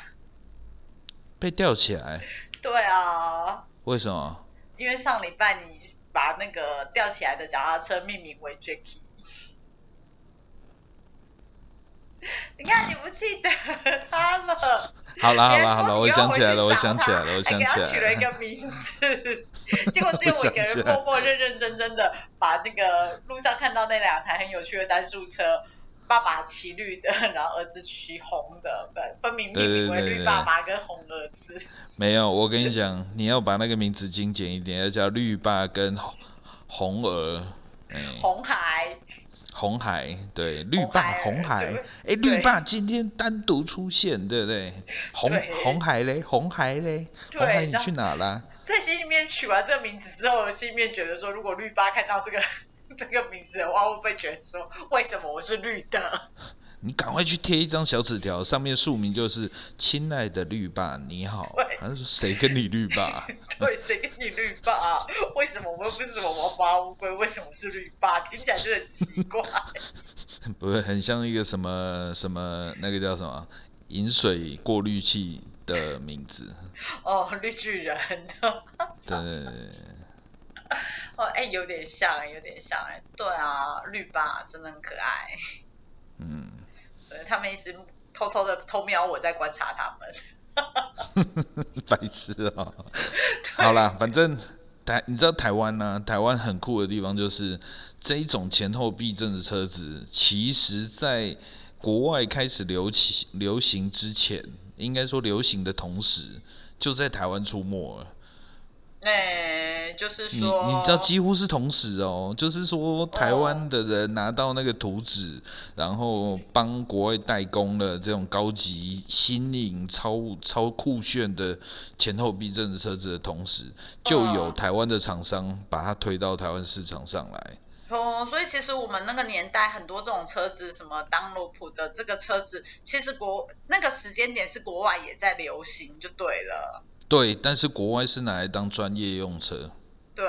被吊起来？
对啊。
为什么？
因为上礼拜你把那个吊起来的脚踏车命名为 Jacky。你看你不记得他了？
好了好了好了，我想起来了，我想起来了，我想起来了。给
他取了一个名字，结果只有我一个人默默认认真真的把那个路上看到那两台很有趣的单数车。爸爸骑绿的，然后儿子骑红的，分，分明命名为绿爸爸跟红儿子。
没有，我跟你讲，你要把那个名字精简一点，要叫绿爸跟红儿。
红海。
红海，对，绿爸红海。哎，绿爸今天单独出现，对不对？红红海嘞，红海嘞，红海你去哪啦？
在心里面取完这个名字之后，心里面觉得说，如果绿爸看到这个。这个名字的话，会不会觉得说，为什么我是绿的？
你赶快去贴一张小纸条，上面署名就是“亲爱的绿爸，你好”。还是说谁跟你绿爸？
对，谁跟你绿爸？为什么我们不是什么王八乌龟？为什么是绿爸？听起来就很奇怪。
不会，很像一个什么什么那个叫什么饮水过滤器的名字。
哦，绿巨人。
对。
哦，哎，有点像，有点像，哎，对啊，绿爸真的很可爱。嗯，对他们一直偷偷的偷瞄我在观察他们。
白痴啊！好啦，反正台，你知道台湾呢？台湾很酷的地方就是这一种前后避震的车子，其实在国外开始流行流行之前，应该说流行的同时，就在台湾出没了。
哎，就是说，
你你知道几乎是同时哦，就是说台湾的人拿到那个图纸，然后帮国外代工了这种高级、新颖、超超酷炫的前后避震的车子的同时，就有台湾的厂商把它推到台湾市场上来。
哦，所以其实我们那个年代很多这种车子，什么当罗普的这个车子，其实国那个时间点是国外也在流行，就对了。
对，但是国外是拿来当专业用车。
对，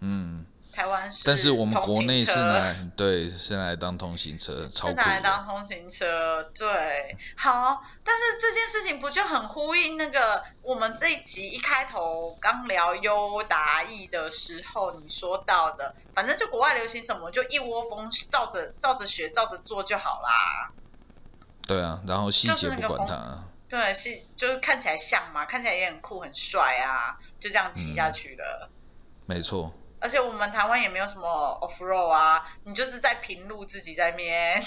嗯，
台湾是，
但是我们国内是
拿
来对是拿来当通行车，超
是拿来当通行车，对，好，但是这件事情不就很呼应那个我们这一集一开头刚聊优达意的时候你说到的，反正就国外流行什么就一窝蜂照着照着学照着做就好啦。
对啊，然后细节不管它。
对，是就是看起来像嘛，看起来也很酷很帅啊，就这样骑下去了。
没错。
而且我们台湾也没有什么 off road 啊，你就是在平路自己在那边，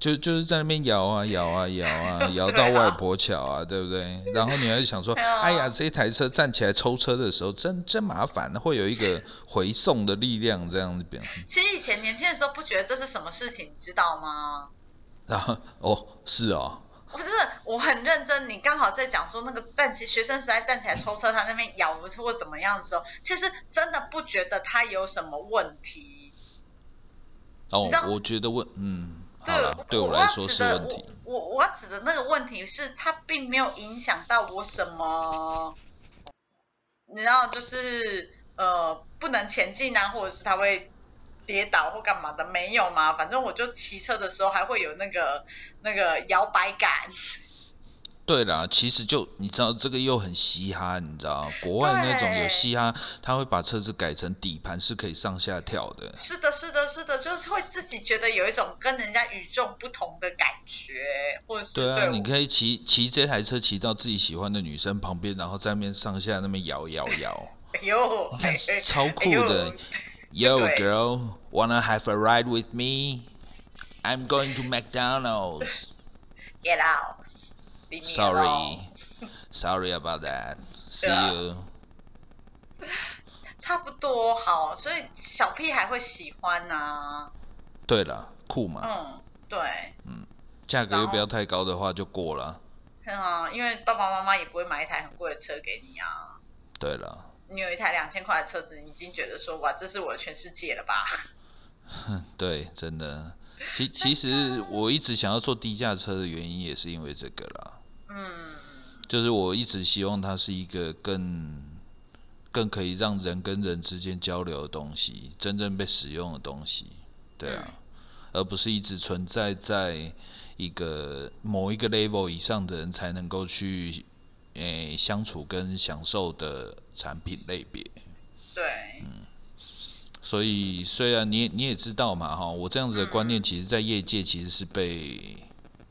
就就是在那边摇啊摇啊摇 啊，摇到外婆桥啊，对不对？然后你还想说，哎呀，这一台车站起来抽车的时候，真真麻烦，会有一个回送的力量这样子。
其实以前年轻的时候不觉得这是什么事情，你知道吗？
啊，哦，是哦。
不是，我很认真。你刚好在讲说那个站起学生时代站起来抽车，他那边咬或怎么样的时候，其实真的不觉得他有什么问题。
哦，我觉得问，嗯，对，对我来说是问题。
我我要指的那个问题是，他并没有影响到我什么。你知道，就是呃，不能前进啊，或者是他会。跌倒或干嘛的没有嘛？反正我就骑车的时候还会有那个那个摇摆感。
对啦，其实就你知道这个又很嘻哈，你知道国外那种有嘻哈，他会把车子改成底盘是可以上下跳的。
是的，是的，是的，就是会自己觉得有一种跟人家与众不同的感觉，或者是
对啊，你可以骑骑这台车骑到自己喜欢的女生旁边，然后在那边上下那边摇摇摇。
哎呦，
超酷的。Yo, girl, wanna have a ride with me? I'm going to McDonald's.
Get out.
Sorry, sorry about that. See you.
差不多好，所以小屁孩会喜欢呐。
对了，酷嘛。
嗯，对。
嗯，价格又不要太高的话就过了。
很好，因为爸爸妈妈也不会买一台很贵的车给你啊。
对了。
你有一台两千块的车子，你已经觉得说哇，这是我的全世界了吧？
对，真的。其 其实我一直想要做低价车的原因，也是因为这个啦。嗯。就是我一直希望它是一个更更可以让人跟人之间交流的东西，真正被使用的东西。对啊。而不是一直存在在一个某一个 level 以上的人才能够去。诶，相处跟享受的产品类别，
对，
嗯，所以虽然你你也知道嘛，哈，我这样子的观念，其实，在业界其实是被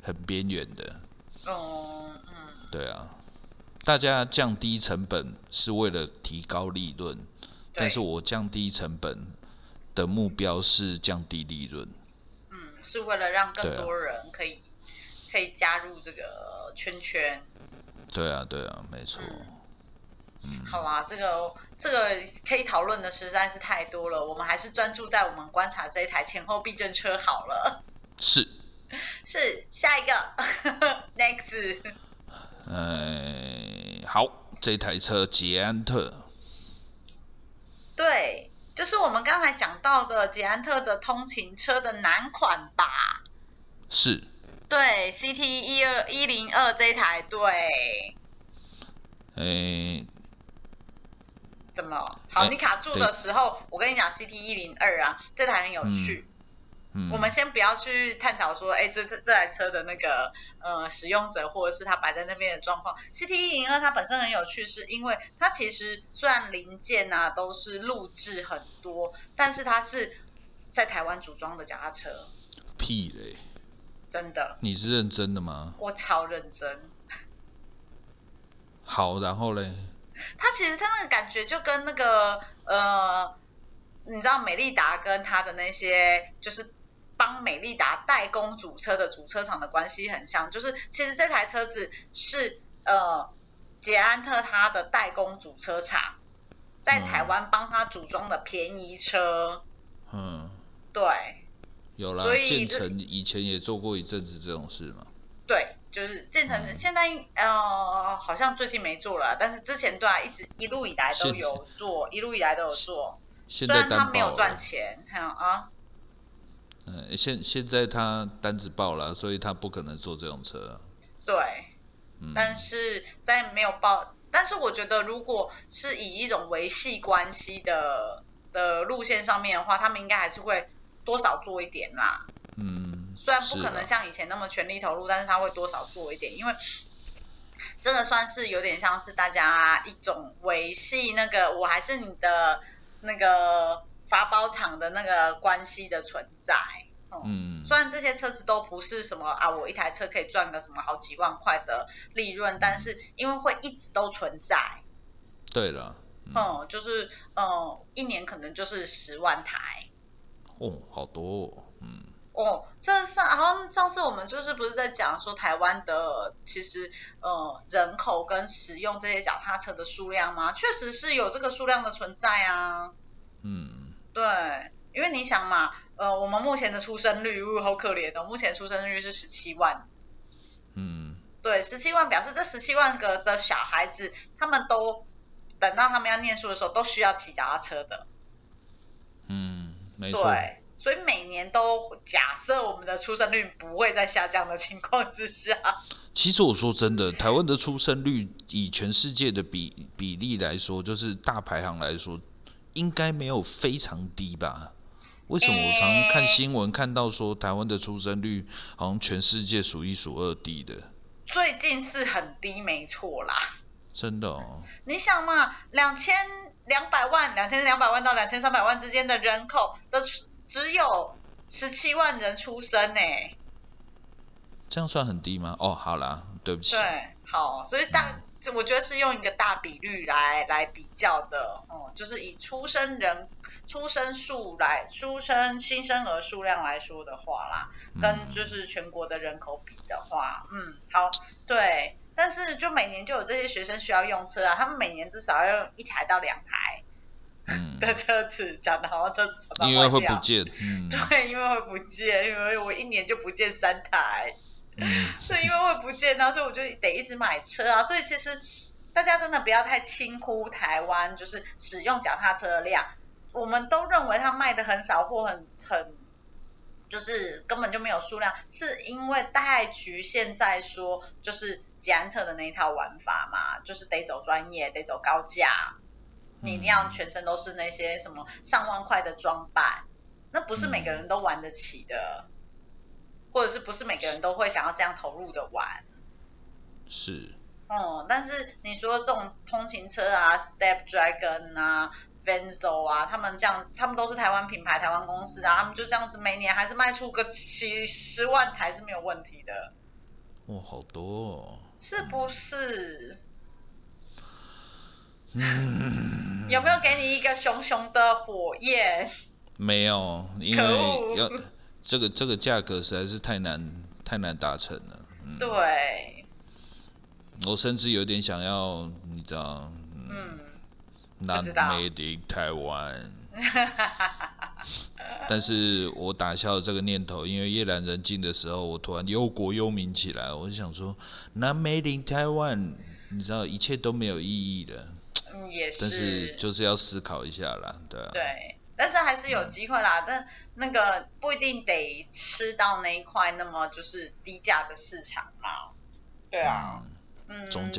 很边缘的，
哦，嗯，
对啊，大家降低成本是为了提高利润，但是我降低成本的目标是降低利润，
嗯，是为了让更多人可以可以加入这个圈圈。
对啊，对啊，没错。
嗯，好啦，这个这个可以讨论的实在是太多了，我们还是专注在我们观察这一台前后避震车好了。
是。
是下一个，next。
呃，好，这台车捷安特。
对，就是我们刚才讲到的捷安特的通勤车的男款吧？
是。
对，CT 一二一零二这一台，对。
诶，
怎么？好，你卡住的时候，我跟你讲，CT 一零二啊，这台很有趣。嗯。我们先不要去探讨说，哎，这这这台车的那个呃使用者，或者是它摆在那边的状况。CT 一零二它本身很有趣，是因为它其实虽然零件啊都是录制很多，但是它是在台湾组装的脚踏车。
屁嘞！
真的？
你是认真的吗？
我超认真。
好，然后嘞？
他其实他那个感觉就跟那个呃，你知道美利达跟他的那些就是帮美利达代工主车的主车厂的关系很像，就是其实这台车子是呃捷安特他的代工主车厂在台湾帮他组装的便宜车。嗯。对。
有啦，建成以前也做过一阵子这种事嘛。
对，就是建成现在呃好像最近没做了，但是之前对啊，一直一路以来都有做，一路以来都有做。
虽然
他没有赚钱，还有啊。
嗯，现现在他单子爆了，所以他不可能做这种车。
对，但是在没有爆，但是我觉得如果是以一种维系关系的。的路线上面的话，他们应该还是会多少做一点啦。
嗯，
虽然不可能像以前那么全力投入，但是他会多少做一点，因为真的算是有点像是大家一种维系那个我还是你的那个发包厂的那个关系的存在。嗯，虽然这些车子都不是什么啊，我一台车可以赚个什么好几万块的利润，但是因为会一直都存在。
对了，
嗯，就是嗯，一年可能就是十万台。
哦，好多，哦嗯。
哦，这上好像上次我们就是不是在讲说台湾的其实呃人口跟使用这些脚踏车的数量吗？确实是有这个数量的存在
啊。嗯，
对，因为你想嘛，呃，我们目前的出生率，呜，好可怜哦，目前出生率是十七万。
嗯，
对，十七万表示这十七万个的小孩子，他们都等到他们要念书的时候，都需要骑脚踏车的。
嗯，没错。
对。所以每年都假设我们的出生率不会在下降的情况之下，
其实我说真的，台湾的出生率以全世界的比比例来说，就是大排行来说，应该没有非常低吧？为什么我常看新闻看到说台湾的出生率好像全世界数一数二低的？
最近是很低，没错啦。
真的哦。
你想嘛，两千两百万、两千两百万到两千三百万之间的人口的。只有十七万人出生呢，
这样算很低吗？哦，好啦，对不起。
对，好，所以大，我觉得是用一个大比率来来比较的，哦，就是以出生人出生数来出生新生儿数量来说的话啦，跟就是全国的人口比的话，嗯，好，对，但是就每年就有这些学生需要用车啊，他们每年至少要用一台到两台。的车子讲的好像车子
因为会不见，
对，因为会不见，因为我一年就不见三台，所以因为会不见啊，所以我就得一直买车啊。所以其实大家真的不要太轻忽台湾，就是使用脚踏车的量，我们都认为它卖的很少或很很，就是根本就没有数量，是因为太局限在说就是捷安特的那一套玩法嘛，就是得走专业，得走高价。你一定要全身都是那些什么上万块的装扮，那不是每个人都玩得起的，或者是不是每个人都会想要这样投入的玩？
是。
哦，但是你说这种通勤车啊，Step Dragon 啊，Venzo 啊，他们这样，他们都是台湾品牌、台湾公司啊，他们就这样子每年还是卖出个几十万台是没有问题的。
哇，好多，哦，
是不是？
嗯，
有没有给你一个熊熊的火焰？
没有，因为要这个这个价格实在是太难太难达成了。
对，
我甚至有点想要，你知道，
嗯
，Not made in Taiwan。但是我打消了这个念头，因为夜阑人静的时候，我突然忧国忧民起来，我就想说，Not made in Taiwan，你知道，一切都没有意义的。
嗯，也是，
但是就是要思考一下啦，对啊。
对，但是还是有机会啦，但那个不一定得吃到那一块那么就是低价的市场嘛。对啊，嗯，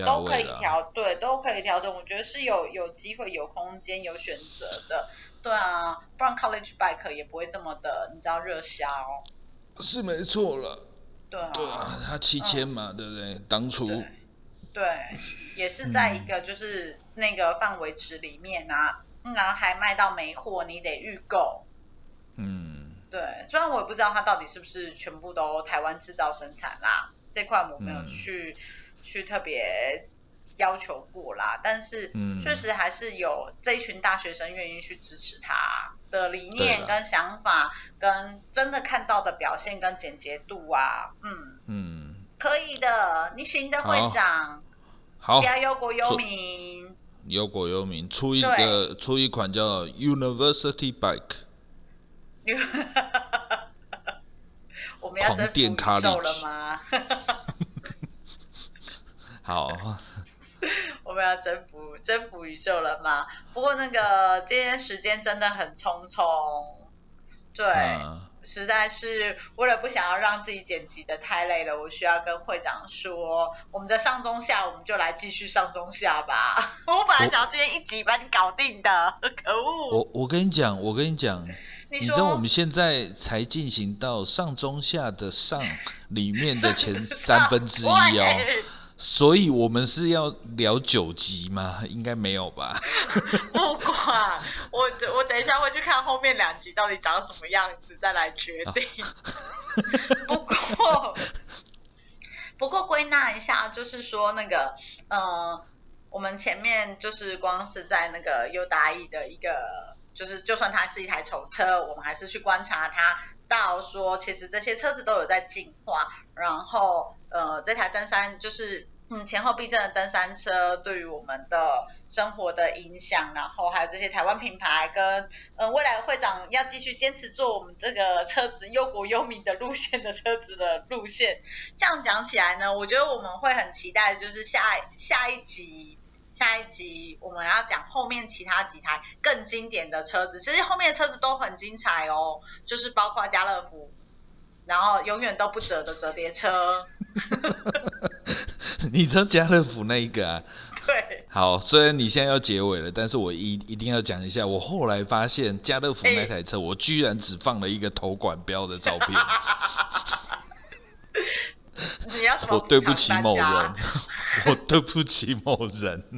都可以调，对，都可以调整。我觉得是有有机会、有空间、有选择的。对啊，不然 College Bike 也不会这么的，你知道热销。
是没错了。
对啊。
对啊，它七千嘛，对不对？当初。
对，也是在一个就是那个范围值里面啊，然后还卖到没货，你得预购。
嗯，
对，虽然我也不知道它到底是不是全部都台湾制造生产啦，这块我没有去去特别要求过啦，但是确实还是有这一群大学生愿意去支持他的理念跟想法，跟真的看到的表现跟简洁度啊，嗯。
嗯，
可以的，你行的会长。
好，
不要忧国忧民。
忧国忧民，出一个出一款叫 University Bike。
我们要征服宇宙了吗？
好，
我们要征服征服宇宙了吗？不过那个今天时间真的很匆匆，对，实在是为了不想要让自己剪辑的太累了，我需要跟会长说，我们的上中下，我们就来继续上中下吧。我本来想要今天一集把你搞定的，可恶！
我我跟你讲，我跟你讲，
你
知道我们现在才进行到上中下的上里面的前三分之一哦。所以我们是要聊九集吗？应该没有吧。
不管我，我等一下会去看后面两集到底长什么样子，再来决定。不过，不过归纳一下，就是说那个，嗯，我们前面就是光是在那个优达意的一个，就是就算它是一台丑车，我们还是去观察它，到说其实这些车子都有在进化，然后。呃，这台登山就是嗯前后避震的登山车，对于我们的生活的影响，然后还有这些台湾品牌跟呃未来会长要继续坚持做我们这个车子忧国忧民的路线的车子的路线。这样讲起来呢，我觉得我们会很期待，就是下下一集下一集我们要讲后面其他几台更经典的车子。其实后面的车子都很精彩哦，就是包括家乐福。然后永远都不折的折叠车，
你知道家乐福那一个啊？
对。
好，虽然你现在要结尾了，但是我一一定要讲一下，我后来发现家乐福那台车，我居然只放了一个头管标的照片。
你要怎么？
我对不起某人，我对不起某人。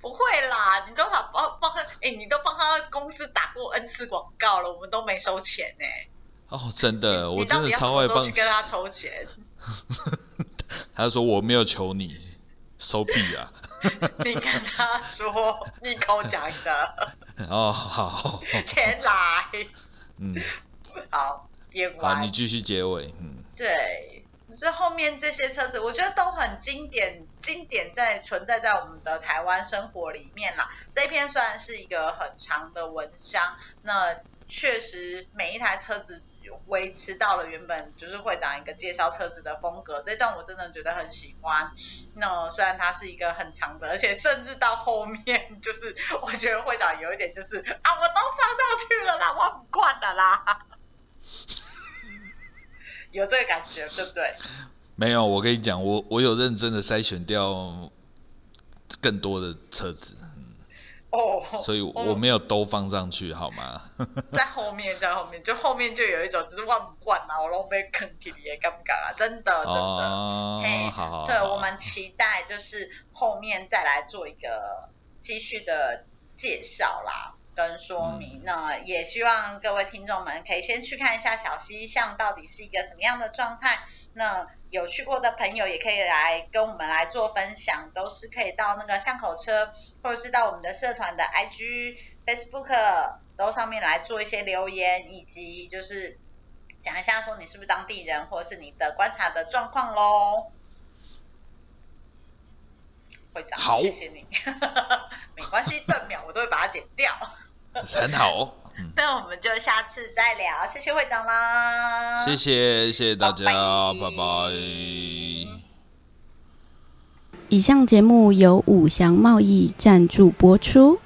不会啦，你都帮帮他，哎，你都帮他公司打过 N 次广告了，我们都没收钱呢。
哦，真的，我真的超爱帮。
去跟他 抽钱？
他说我没有求你收币啊！
你跟他说，你口讲的。
哦，好。
钱来。
嗯。
好，别
好，你继续结尾。嗯。
对，这后面这些车子，我觉得都很经典，经典在存在在我们的台湾生活里面啦。这一篇虽然是一个很长的文章，那确实每一台车子。维持到了原本就是会长一个介绍车子的风格，这段我真的觉得很喜欢。那虽然它是一个很长的，而且甚至到后面，就是我觉得会长有一点就是啊，我都放上去了啦，我不惯了啦，有这个感觉对不对？
没有，我跟你讲，我我有认真的筛选掉更多的车子。
哦，
所以我没有都放上去，好吗？
在后面，在后面，就后面就有一种就是忘不惯啊，我都被坑起也敢不敢啊？真的，真的，
嘿，好，
对，我们期待就是后面再来做一个继续的介绍啦。跟说明，那也希望各位听众们可以先去看一下小溪巷到底是一个什么样的状态。那有去过的朋友也可以来跟我们来做分享，都是可以到那个巷口车，或者是到我们的社团的 IG、Facebook 都上面来做一些留言，以及就是讲一下说你是不是当地人，或者是你的观察的状况喽。会长，
好，
谢谢你，没关系，断秒我都会把它剪掉。
很好，
那我们就下次再聊，谢谢会长啦，
谢谢谢谢大家，拜拜。
以上节目由五祥贸易赞助播出。